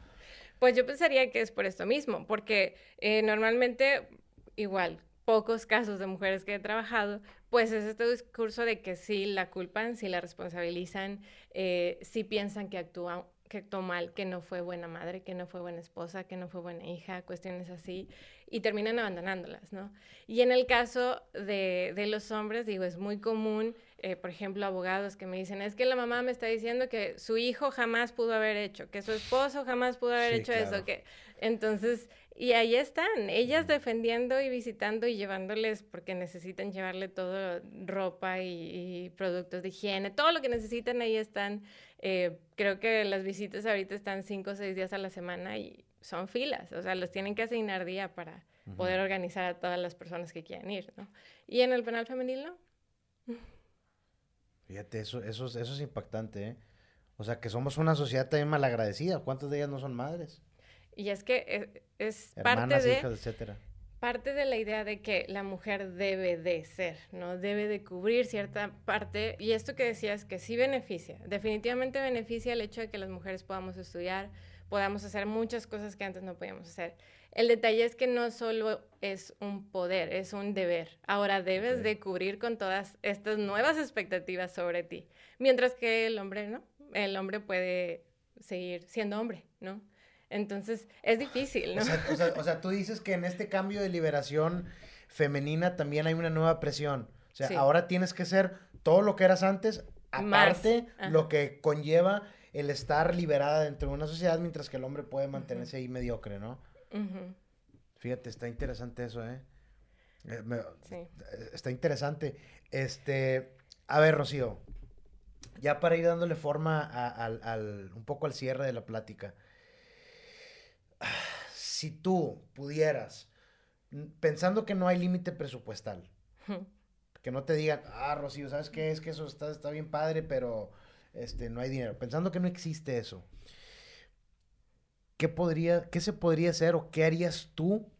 Pues yo pensaría que es por esto mismo, porque eh, normalmente, igual, pocos casos de mujeres que he trabajado, pues es este discurso de que sí la culpan, sí la responsabilizan, eh, sí piensan que actúan que actuó mal, que no fue buena madre, que no fue buena esposa, que no fue buena hija, cuestiones así, y terminan abandonándolas, ¿no? Y en el caso de, de los hombres, digo, es muy común, eh, por ejemplo, abogados que me dicen, es que la mamá me está diciendo que su hijo jamás pudo haber hecho, que su esposo jamás pudo haber hecho eso, que entonces, y ahí están, ellas defendiendo y visitando y llevándoles, porque necesitan llevarle todo, ropa y, y productos de higiene, todo lo que necesitan, ahí están eh, creo que las visitas ahorita están cinco o seis días a la semana y son filas, o sea, los tienen que asignar día para poder organizar a todas las personas que quieran ir, ¿no? Y en el penal femenil, Fíjate, eso, eso, eso es impactante, ¿eh? O sea, que somos una sociedad también malagradecida. ¿Cuántas de ellas no son madres? Y es que eh, es, parte de... hijas, etcétera parte de la idea de que la mujer debe de ser, ¿no? Debe de cubrir cierta parte. Y esto que decías que sí beneficia, definitivamente beneficia el hecho de que las mujeres podamos estudiar, podamos hacer muchas cosas que antes no podíamos hacer. El detalle es que no solo es un poder, es un deber. Ahora debes de cubrir con todas estas nuevas expectativas sobre ti. Mientras que el hombre, ¿no? El hombre puede seguir siendo hombre, ¿no? Entonces, es difícil, ¿no? O sea, tú dices que en este cambio de liberación femenina también hay una nueva presión. O sea, ahora tienes que ser todo lo que eras antes, aparte lo que conlleva el estar liberada dentro de una sociedad, mientras que el hombre puede mantenerse ahí mediocre, ¿no? Fíjate, está interesante eso, ¿eh? eh sí. Está interesante. Este, a ver, Rocío, ya para ir dándole forma al, un poco al cierre de la plática si tú pudieras, pensando que no hay límite presupuestal, que no te digan, ah, Rocío, ¿sabes qué? Es que eso está, está bien padre, pero este, no hay dinero. Pensando que no existe eso, ¿qué, podría, ¿qué se podría hacer o qué harías tú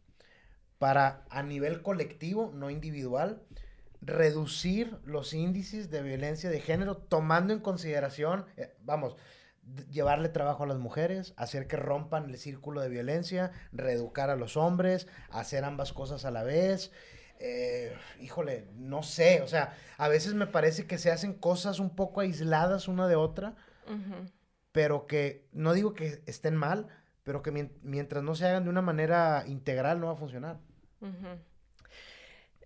para, a nivel colectivo, no individual, reducir los índices de violencia de género, tomando en consideración, eh, vamos, llevarle trabajo a las mujeres, hacer que rompan el círculo de violencia, reeducar a los hombres, hacer ambas cosas a la vez. Eh, híjole, no sé, o sea, a veces me parece que se hacen cosas un poco aisladas una de otra, pero que no digo que estén mal, pero que mientras no se hagan de una manera integral no va a funcionar.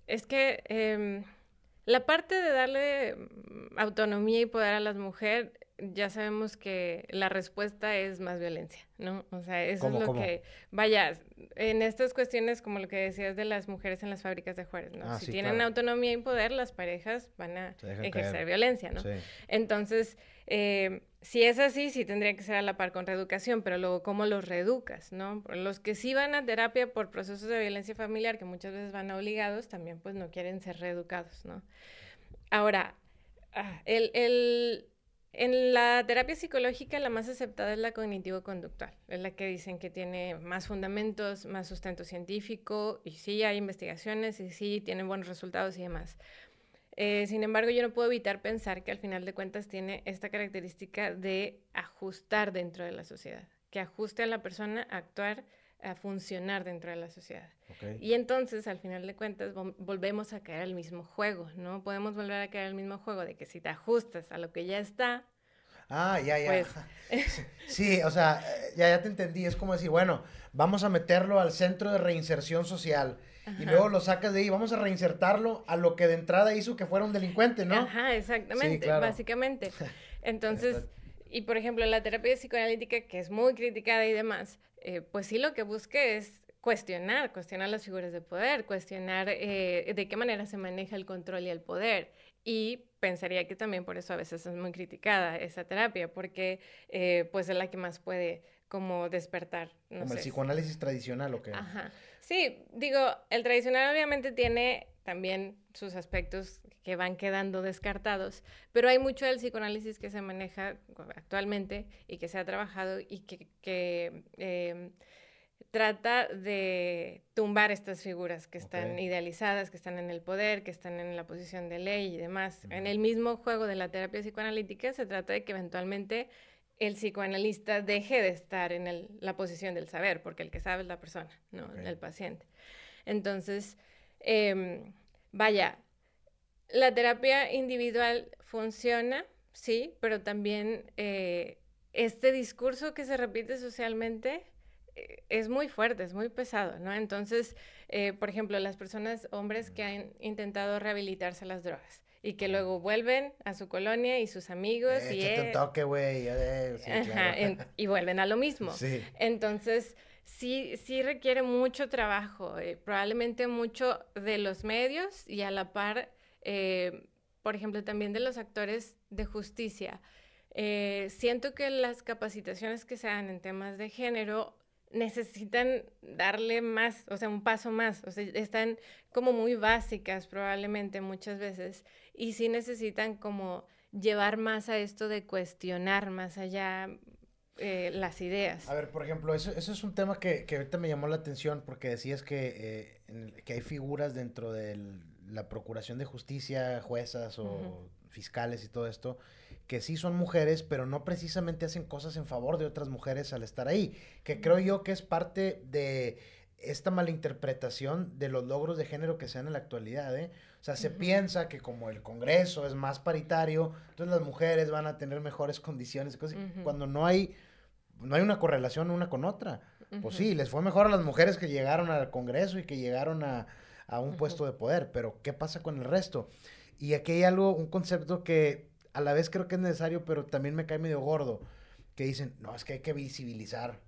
Es que em, la parte de darle autonomía y poder a las mujeres ya sabemos que la respuesta es más violencia, ¿no? O sea, eso es lo que, vaya, en estas cuestiones como lo que decías de las mujeres en las fábricas de Juárez, ¿no? Ah, si tienen autonomía y poder, las parejas van a ejercer violencia, ¿no? Entonces, eh, si es así, sí tendría que ser a la par con reeducación, pero luego, ¿cómo los reeducas, no? Los que sí van a terapia por procesos de violencia familiar, que muchas veces van obligados, también pues no quieren ser reeducados, ¿no? Ahora, ah, el, el en la terapia psicológica la más aceptada es la cognitivo-conductual, es la que dicen que tiene más fundamentos, más sustento científico, y sí hay investigaciones y sí tienen buenos resultados y demás. Eh, sin embargo, yo no puedo evitar pensar que al final de cuentas tiene esta característica de ajustar dentro de la sociedad, que ajuste a la persona a actuar, a funcionar dentro de la sociedad. Y entonces, al final de cuentas, volvemos a caer al mismo juego, ¿no? Podemos volver a caer al mismo juego de que si te ajustas a lo que ya está. Ah, ya, ya. Pues... sí, o sea, ya, ya te entendí. Es como decir, bueno, vamos a meterlo al centro de reinserción social. Y luego lo sacas de ahí, vamos a reinsertarlo a lo que de entrada hizo que fuera un delincuente, ¿no? Ajá, exactamente, básicamente. Entonces, y por ejemplo, la terapia psicoanalítica, que es muy criticada y demás, eh, pues sí lo que busca es cuestionar, cuestionar las figuras de poder, cuestionar eh, de qué manera se maneja el control y el poder. Y pensaría que también por eso a veces es muy criticada esa terapia, porque eh, pues es la que más puede como despertar. como el psicoanálisis tradicional o qué. Ajá. Sí, digo, el tradicional obviamente tiene también sus aspectos que van quedando descartados, pero hay mucho del psicoanálisis que se maneja actualmente y que se ha trabajado y que, em, trata de tumbar estas figuras que están idealizadas, que están en el poder, que están en la posición de ley y demás. En el mismo juego de la terapia psicoanalítica se trata de que eventualmente el psicoanalista deje de estar en la posición del saber, porque el que sabe es la persona, no el paciente. Entonces, em, vaya, la terapia individual funciona, sí, pero también eh, este discurso que se repite socialmente eh, es muy fuerte, es muy pesado, ¿no? Entonces, eh, por ejemplo, las personas, hombres que han intentado rehabilitarse las drogas y que luego vuelven a su colonia y sus amigos y un toque, güey. y vuelven a lo mismo. Entonces, sí, sí requiere mucho trabajo, eh, probablemente mucho de los medios y a la par, por ejemplo, también de los actores de justicia. siento que las capacitaciones que se dan en temas de género necesitan darle más, o sea, un paso más, o sea, están como muy básicas probablemente muchas veces y sí necesitan como llevar más a esto de cuestionar más allá eh, las ideas. A ver, por ejemplo, eso, eso es un tema que, que, ahorita me llamó la atención porque decías que, eh, que hay figuras dentro de la Procuración de Justicia, juezas o fiscales y todo esto, que sí son mujeres, pero no precisamente hacen cosas en favor de otras mujeres al estar ahí, que creo yo que es parte de esta malinterpretación de los logros de género que se dan en la actualidad, ¿eh? O sea, se piensa que como el Congreso es más paritario, entonces las mujeres van a tener mejores condiciones, cosas, cuando no hay, no hay una correlación una con otra. Pues sí, les fue mejor a las mujeres que llegaron al Congreso y que llegaron a, a un puesto de poder, pero ¿qué pasa con el resto? Y aquí hay algo, un concepto que a la vez creo que es necesario, pero también me cae medio gordo, que dicen, no, es que hay que visibilizar.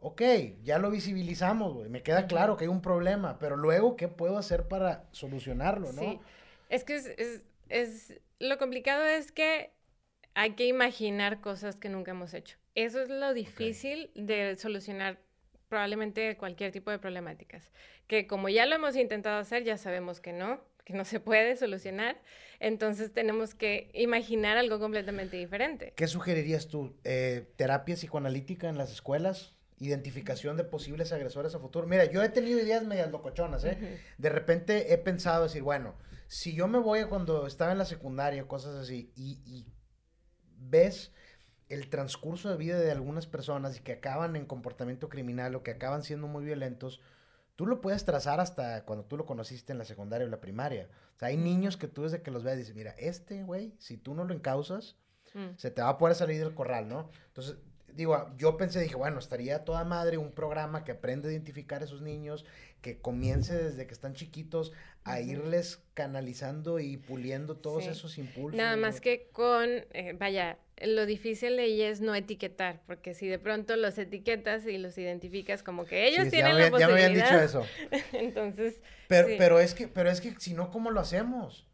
Ok, ya lo visibilizamos, güey, me queda claro que hay un problema, pero luego, ¿qué puedo hacer para solucionarlo, no? Sí, es que es, es, lo complicado es que hay que imaginar cosas que nunca hemos hecho. Eso es lo difícil de solucionar probablemente cualquier tipo de problemáticas. Que como ya lo hemos intentado hacer, ya sabemos que no, que no se puede solucionar, entonces tenemos que imaginar algo completamente diferente. ¿Qué sugerirías tú? Eh, ¿Terapia psicoanalítica en las escuelas? Identificación de posibles agresores a futuro. Mira, yo he tenido ideas medias locochonas, ¿eh? De repente he pensado decir, bueno, si yo me voy a cuando estaba en la secundaria, cosas así, y, y, ves el transcurso de vida de algunas personas y que acaban en comportamiento criminal o que acaban siendo muy violentos, tú lo puedes trazar hasta cuando tú lo conociste en la secundaria o la primaria. O sea, hay niños que tú desde que los veas dices, mira, este güey, si tú no lo encausas, mm. se te va a poder salir del corral, ¿no? Entonces, digo, yo pensé, dije, bueno, estaría toda madre un programa que aprende a identificar a esos niños, que comience desde que están chiquitos a irles canalizando y puliendo todos esos impulsos. Nada más que con, eh, vaya, lo difícil de ella es no etiquetar, porque si de pronto los etiquetas y los identificas como que ellos tienen la posibilidad. Ya me habían dicho eso. Entonces. Pero, pero es que, pero es que si no, ¿cómo lo hacemos?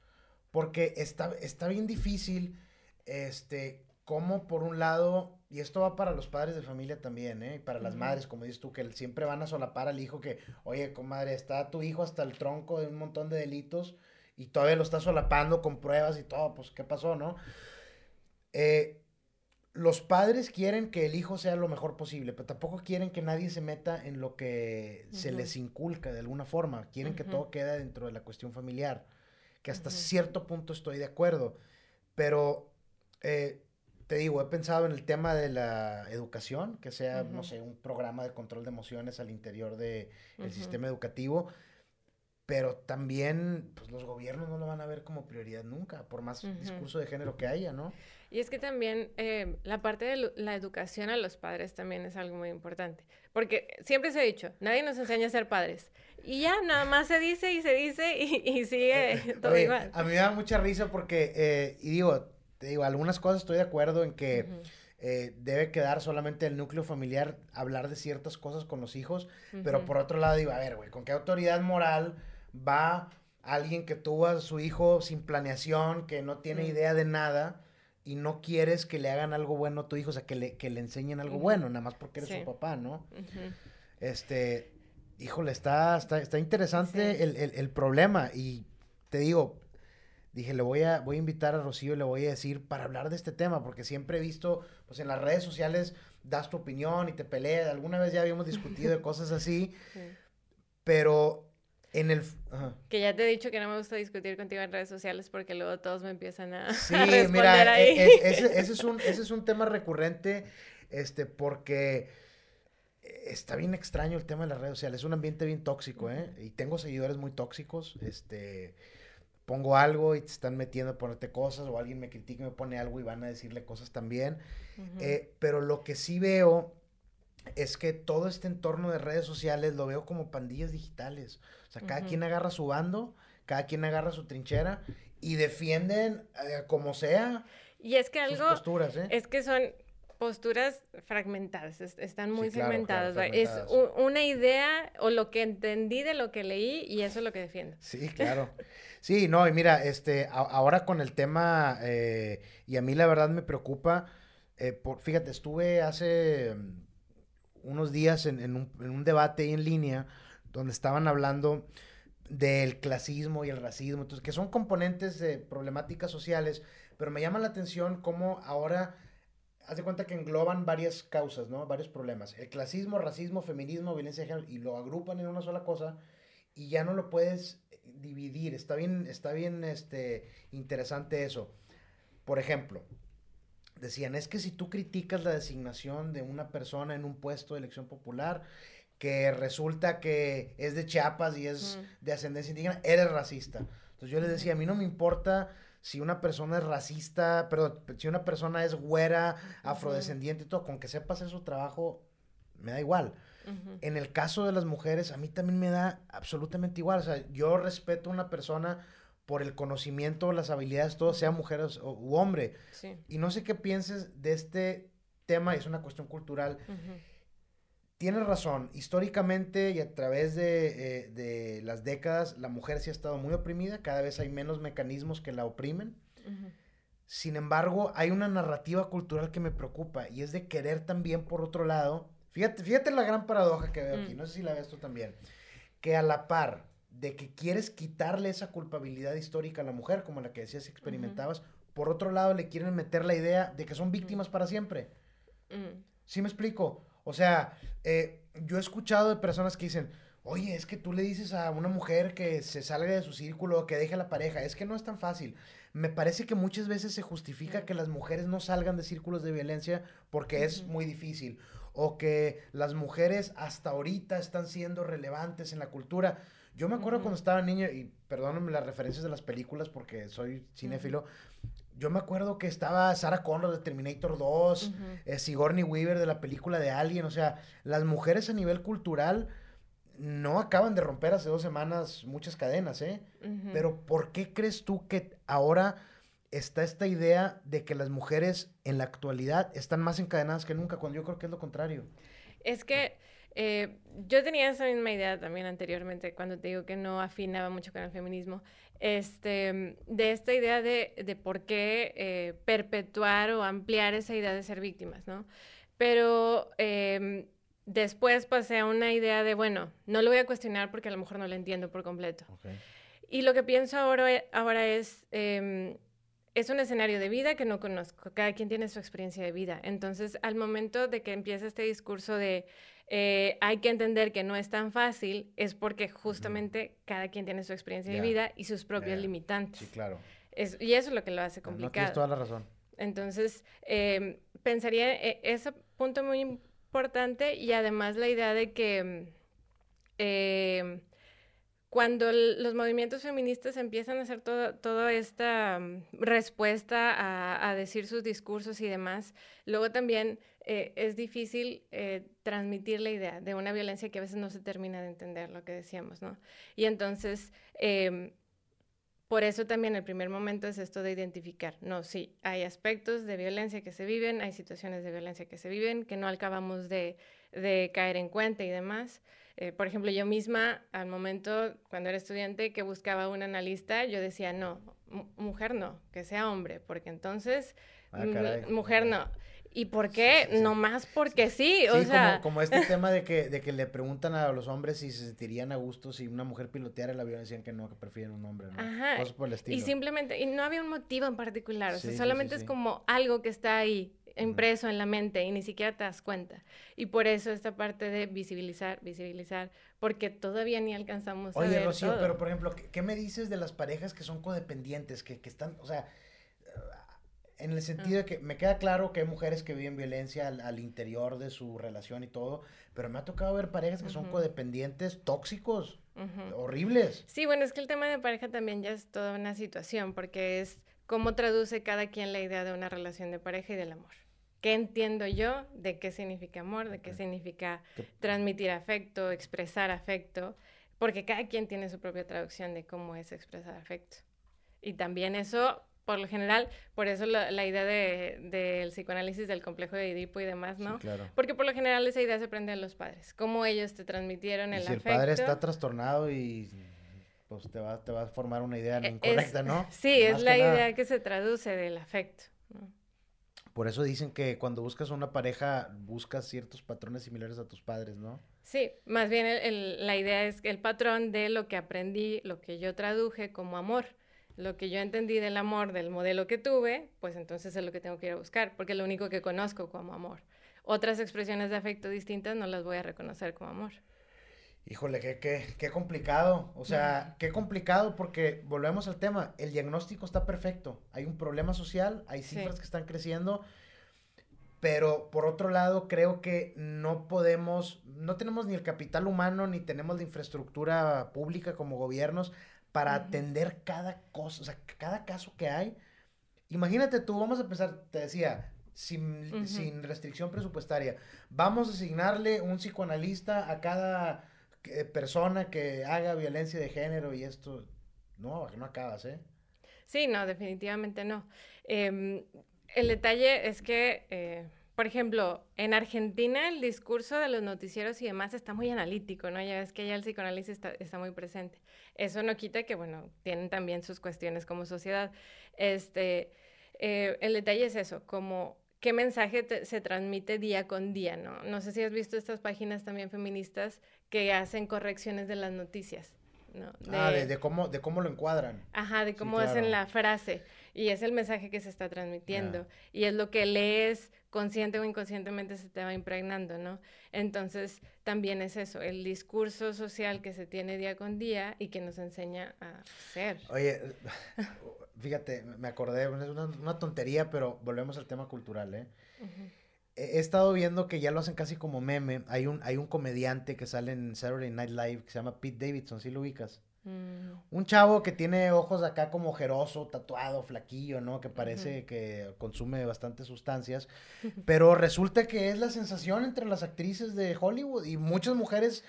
Porque está, está bien difícil, este, como por un lado, y esto va para los padres de familia también, ¿eh? Y para las madres, como dices tú, que siempre van a solapar al hijo que, oye, comadre, está tu hijo hasta el tronco de un montón de delitos y todavía lo está solapando con pruebas y todo, pues, ¿qué pasó, no? Eh, los padres quieren que el hijo sea lo mejor posible, pero tampoco quieren que nadie se meta en lo que se les inculca de alguna forma. Quieren que todo quede dentro de la cuestión familiar, que hasta cierto punto estoy de acuerdo. Pero, eh, te digo, he pensado en el tema de la educación, que sea, no sé, un programa de control de emociones al interior del sistema educativo pero también pues, los gobiernos no lo van a ver como prioridad nunca, por más discurso de género que haya, ¿no? Y es que también eh, la parte de la educación a los padres también es algo muy importante, porque siempre se ha dicho, nadie nos enseña a ser padres. Y ya, nada más se dice y se dice y, sigue todo igual. A mí me da mucha risa porque, eh, y digo, te digo, algunas cosas estoy de acuerdo en que debe quedar solamente el núcleo familiar hablar de ciertas cosas con los hijos, pero por otro lado digo, a ver, güey, ¿con qué autoridad moral va alguien que tuvo a su hijo sin planeación, que no tiene idea de nada y no quieres que le hagan algo bueno a tu hijo, o sea, que le, que le enseñen algo bueno, nada más porque eres su papá, ¿no? Este, híjole, está, está, está interesante el, problema y te digo, dije, le voy a, voy a invitar a Rocío y le voy a decir para hablar de este tema, porque siempre he visto, pues en las redes sociales das tu opinión y te peleas, alguna vez ya habíamos discutido de cosas así, pero en el... Que ya te he dicho que no me gusta discutir contigo en redes sociales porque luego todos me empiezan a, sí, mira, ahí. E, e, ese, es un, ese es un tema recurrente, este, porque está bien extraño el tema de las redes sociales. Es un ambiente bien tóxico, ¿eh? Y tengo seguidores muy tóxicos, este... Pongo algo y te están metiendo a ponerte cosas, o alguien me critica y me pone algo y van a decirle cosas también. Eh, pero lo que sí veo es que todo este entorno de redes sociales lo veo como pandillas digitales. O sea, cada quien agarra su bando, cada quien agarra su trinchera y defienden eh, como sea. Y es que algo... Posturas, ¿eh? Es que son posturas fragmentadas, están muy segmentadas. Es una idea o lo que entendí de lo que leí y eso es lo que defiendo. Sí, claro. Sí, no, y mira, este, ahora con el tema, eh, y a mí la verdad me preocupa, por, fíjate, estuve hace unos días en, un, debate ahí en línea donde estaban hablando del clasismo y el racismo, entonces, que son componentes de problemáticas sociales, pero me llama la atención cómo ahora, haz de cuenta que engloban varias causas, ¿no? Varios problemas. El clasismo, racismo, feminismo, violencia de género, y lo agrupan en una sola cosa y ya no lo puedes dividir. Está bien, está bien este, interesante eso. Por ejemplo, decían, es que si tú criticas la designación de una persona en un puesto de elección popular, que resulta que es de Chiapas y es de ascendencia indígena, eres racista. Entonces yo les decía, a mí no me importa si una persona es racista, perdón, si una persona es güera, afrodescendiente y todo, con que sepas hacer su trabajo, me da igual. En el caso de las mujeres, a mí también me da absolutamente igual. O sea, yo respeto a una persona por el conocimiento, las habilidades, todo, sea mujer o, u hombre. Y no sé qué pienses de este tema, es una cuestión cultural. Tienes razón, históricamente y a través de, eh, las décadas, la mujer sí ha estado muy oprimida, cada vez hay menos mecanismos que la oprimen. Sin embargo, hay una narrativa cultural que me preocupa y es de querer también, por otro lado, fíjate, fíjate la gran paradoja que veo aquí, mm. no sé si la ves tú también, que a la par de que quieres quitarle esa culpabilidad histórica a la mujer, como la que decías experimentabas, por otro lado le quieren meter la idea de que son víctimas para siempre. ¿Sí me explico? O sea, eh, yo he escuchado de personas que dicen, oye, es que tú le dices a una mujer que se salga de su círculo, que deje a la pareja, es que no es tan fácil. Me parece que muchas veces se justifica que las mujeres no salgan de círculos de violencia porque es muy difícil, o que las mujeres hasta ahorita están siendo relevantes en la cultura. Yo me acuerdo cuando estaba niño, y perdónenme las referencias de las películas porque soy cinéfilo, yo me acuerdo que estaba Sarah Connor de Terminator 2, eh, Sigourney Weaver de la película de Alien, o sea, las mujeres a nivel cultural no acaban de romper hace dos semanas muchas cadenas, ¿eh? Pero ¿por qué crees tú que ahora está esta idea de que las mujeres en la actualidad están más encadenadas que nunca, cuando yo creo que es lo contrario? Es que eh, yo tenía esa misma idea también anteriormente, cuando te digo que no afinaba mucho con el feminismo, este, de esta idea de, de por qué eh, perpetuar o ampliar esa idea de ser víctimas, ¿no? Pero em, después pasé a una idea de, bueno, no lo voy a cuestionar porque a lo mejor no lo entiendo por completo. Y lo que pienso ahora, ahora es, em, es un escenario de vida que no conozco, cada quien tiene su experiencia de vida. Entonces, al momento de que empieza este discurso de eh, hay que entender que no es tan fácil, es porque justamente cada quien tiene su experiencia de vida y sus propios limitantes. Sí, claro. y eso es lo que lo hace complicado. No, tienes toda la razón. Entonces, em, pensaría e, ese punto muy importante y además la idea de que em, cuando los movimientos feministas empiezan a hacer toda esta mm, respuesta a, decir sus discursos y demás, luego también eh, es difícil eh, transmitir la idea de una violencia que a veces no se termina de entender, lo que decíamos, ¿no? Y entonces, em, por eso también el primer momento es esto de identificar, no, sí, hay aspectos de violencia que se viven, hay situaciones de violencia que se viven, que no acabamos de, de caer en cuenta y demás. Eh, por ejemplo, yo misma, al momento, cuando era estudiante, que buscaba un analista, yo decía, no, mujer no, que sea hombre, porque entonces, ah, mujer no. ¿Y por qué? No más porque sí, o sea... Como, como, este tema de que, de que le preguntan a los hombres si se sentirían a gusto si una mujer piloteara el avión, decían que no, que prefieren un hombre, ¿no? Ajá. por el estilo. Y simplemente, y no había un motivo en particular, o sea, solamente es como algo que está ahí, impreso en la mente y ni siquiera te das cuenta. Y por eso esta parte de visibilizar, visibilizar, porque todavía ni alcanzamos Oye, a ver Rocío, pero por ejemplo, ¿qué, me dices de las parejas que son codependientes, que, que están, o sea, en el sentido de que me queda claro que hay mujeres que viven violencia al, interior de su relación y todo, pero me ha tocado ver parejas que son codependientes, tóxicos, horribles. Sí, bueno, es que el tema de pareja también ya es toda una situación, porque es cómo traduce cada quien la idea de una relación de pareja y del amor. ¿Qué entiendo yo de qué significa amor, de qué significa transmitir afecto, expresar afecto? Porque cada quien tiene su propia traducción de cómo es expresar afecto. Y también eso, por lo general, por eso la, idea del de, psicoanálisis del complejo de Edipo y demás, ¿no? claro. Porque por lo general esa idea se aprende a los padres, cómo ellos te transmitieron el afecto. Si el padre está trastornado y pues te va, te va a formar una idea e, incorrecta, ¿no? Sí, es la idea que se traduce del afecto. ¿no? Por eso dicen que cuando buscas una pareja, buscas ciertos patrones similares a tus padres, ¿no? Sí, más bien la idea es el patrón de lo que aprendí, lo que yo traduje como amor, lo que yo entendí del amor, del modelo que tuve, pues entonces es lo que tengo que ir a buscar, porque es lo único que conozco como amor. Otras expresiones de afecto distintas no las voy a reconocer como amor. Híjole, qué, qué, qué complicado. O sea, qué complicado porque volvemos al tema. El diagnóstico está perfecto. Hay un problema social, hay cifras que están creciendo. Pero por otro lado, creo que no podemos, no tenemos ni el capital humano, ni tenemos la infraestructura pública como gobiernos para atender cada cosa, o sea, cada caso que hay. Imagínate tú, vamos a empezar, te decía, sin, sin restricción presupuestaria, vamos a asignarle un psicoanalista a cada persona que haga violencia de género y esto, no, no acabas, ¿eh? Sí, no, definitivamente no. Em, el detalle es que, eh, por ejemplo, en Argentina el discurso de los noticieros y demás está muy analítico, ¿no? Ya ves que ya el psicoanálisis está, muy presente. Eso no quita que, bueno, tienen también sus cuestiones como sociedad. Este, eh, el detalle es eso, como qué mensaje se transmite día con día, ¿no? No sé si has visto estas páginas también feministas que hacen correcciones de las noticias. ¿no? ah, de, cómo, de cómo lo encuadran. Ajá, de cómo hacen la frase. Y es el mensaje que se está transmitiendo. Y es lo que lees consciente o inconscientemente se te va impregnando, ¿no? Entonces, también es eso, el discurso social que se tiene día con día y que nos enseña a ser. Oye, fíjate, me acordé, es una, tontería, pero volvemos al tema cultural, ¿eh? He estado viendo que ya lo hacen casi como meme. Hay un, hay un comediante que sale en Saturday Night Live que se llama Pete Davidson, ¿sí lo ubicas? Mm. Un chavo que tiene ojos acá como ojeroso, tatuado, flaquillo, ¿no? Que parece que consume bastantes sustancias. Pero resulta que es la sensación entre las actrices de Hollywood y muchas mujeres,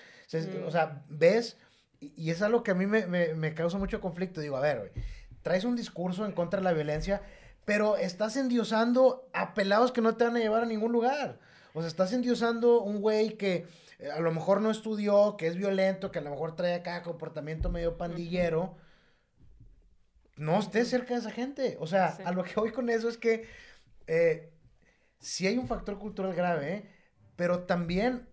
o sea, ves, y, es algo que a mí me, causa mucho conflicto. Digo, a ver, traes un discurso en contra de la violencia, pero estás endiosando a pelados que no te van a llevar a ningún lugar. O sea, estás endiosando un güey que eh, a lo mejor no estudió, que es violento, que a lo mejor trae acá comportamiento medio pandillero. No estés cerca de esa gente. O sea, a lo que voy con eso es que eh, sí hay un factor cultural grave, pero también,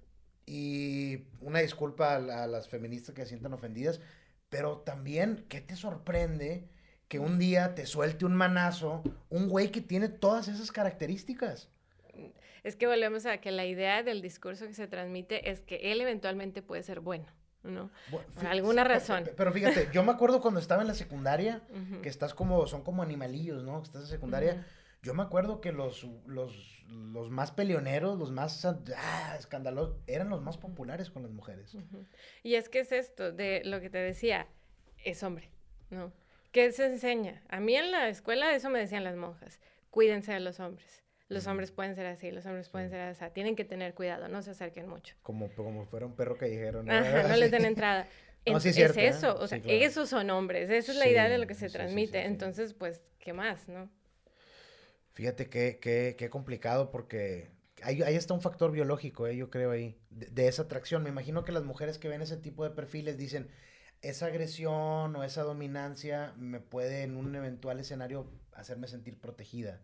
y una disculpa a, a, las feministas que se sientan ofendidas, pero también, ¿qué te sorprende que un día te suelte un manazo un güey que tiene todas esas características? es que volvemos a que la idea del discurso que se transmite es que él eventualmente puede ser bueno. ¿no? Por alguna razón. Pero, fíjate, yo me acuerdo cuando estaba en la secundaria, que estás como, son como animalillos, ¿no? Estás en secundaria. Yo me acuerdo que los, los, los más peleoneros, los más ah, escandalosos, eran los más populares con las mujeres. Y es que es esto, de lo que te decía, es hombre, ¿no? ¿Qué se enseña? A mí en la escuela eso me decían las monjas, cuídense de los hombres. Los hombres pueden ser así, los hombres pueden ser así. Tienen que tener cuidado, no se acerquen mucho. Como, como fuera un perro callejero. ¿no? Ajá, no les den entrada. es, cierto, es, eso, o sea, esos son hombres, esa es la idea de lo que se transmite. Entonces, pues, ¿qué más, no? Fíjate qué, qué, qué complicado porque ahí, ahí, está un factor biológico, eh, yo creo ahí, de, esa atracción. Me imagino que las mujeres que ven ese tipo de perfiles dicen, esa agresión o esa dominancia me puede en un eventual escenario hacerme sentir protegida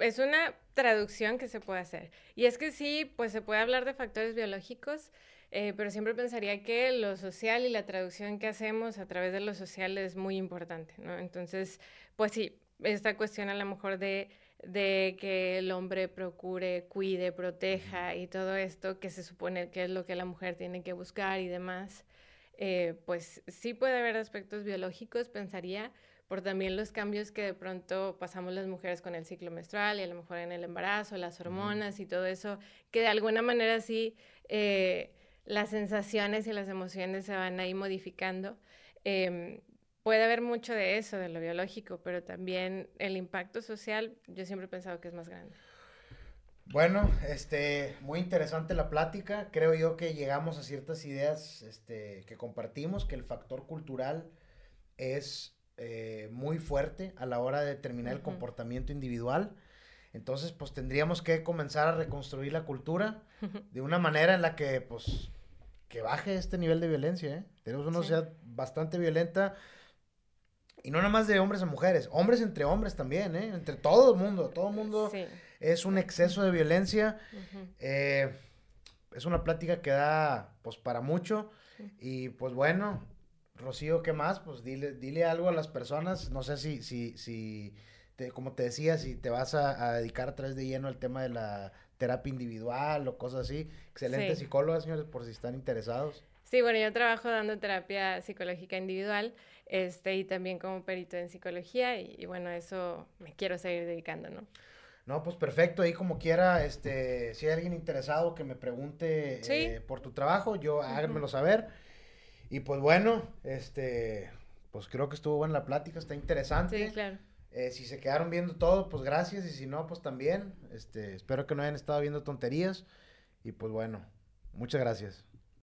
es una traducción que se puede hacer. Y es que sí, pues se puede hablar de factores biológicos, eh, pero siempre pensaría que lo social y la traducción que hacemos a través de lo social es muy importante, ¿no? Entonces, pues sí, esta cuestión a lo mejor de, de que el hombre procure, cuide, proteja y todo esto que se supone que es lo que la mujer tiene que buscar y demás, eh, pues sí puede haber aspectos biológicos, pensaría, por también los cambios que de pronto pasamos las mujeres con el ciclo menstrual y a lo mejor en el embarazo, las hormonas y todo eso, que de alguna manera sí eh, las sensaciones y las emociones se van ahí modificando. Em, puede haber mucho de eso, de lo biológico, pero también el impacto social, yo siempre he pensado que es más grande. Bueno, este, muy interesante la plática. Creo yo que llegamos a ciertas ideas este, que compartimos, que el factor cultural es eh, muy fuerte a la hora de determinar el comportamiento individual. Entonces, pues tendríamos que comenzar a reconstruir la cultura de una manera en la que, pues, que baje este nivel de violencia. ¿eh? Tenemos una sociedad bastante violenta. Y no nada más de hombres a mujeres, hombres entre hombres también, ¿eh? entre todo el mundo, todo el mundo es un exceso de violencia. Eh, es una plática que da, pues, para mucho. Y pues bueno, Rocío, ¿qué más? Pues dile, dile algo a las personas. No sé si, si, si como te decía, si te vas a, dedicar a través de lleno al tema de la terapia individual o cosas así. Excelente psicóloga, señores, por si están interesados. Sí, bueno, yo trabajo dando terapia psicológica individual este, y también como perito en psicología y, bueno, eso me quiero seguir dedicando, ¿no? No, pues perfecto, ahí como quiera, este, si hay alguien interesado que me pregunte eh, por tu trabajo, yo háganmelo saber. Y pues bueno, este, pues creo que estuvo buena la plática, está interesante. Sí, claro. Eh, si se quedaron viendo todo, pues gracias, y si no, pues también. Este, espero que no hayan estado viendo tonterías. Y pues bueno, muchas gracias.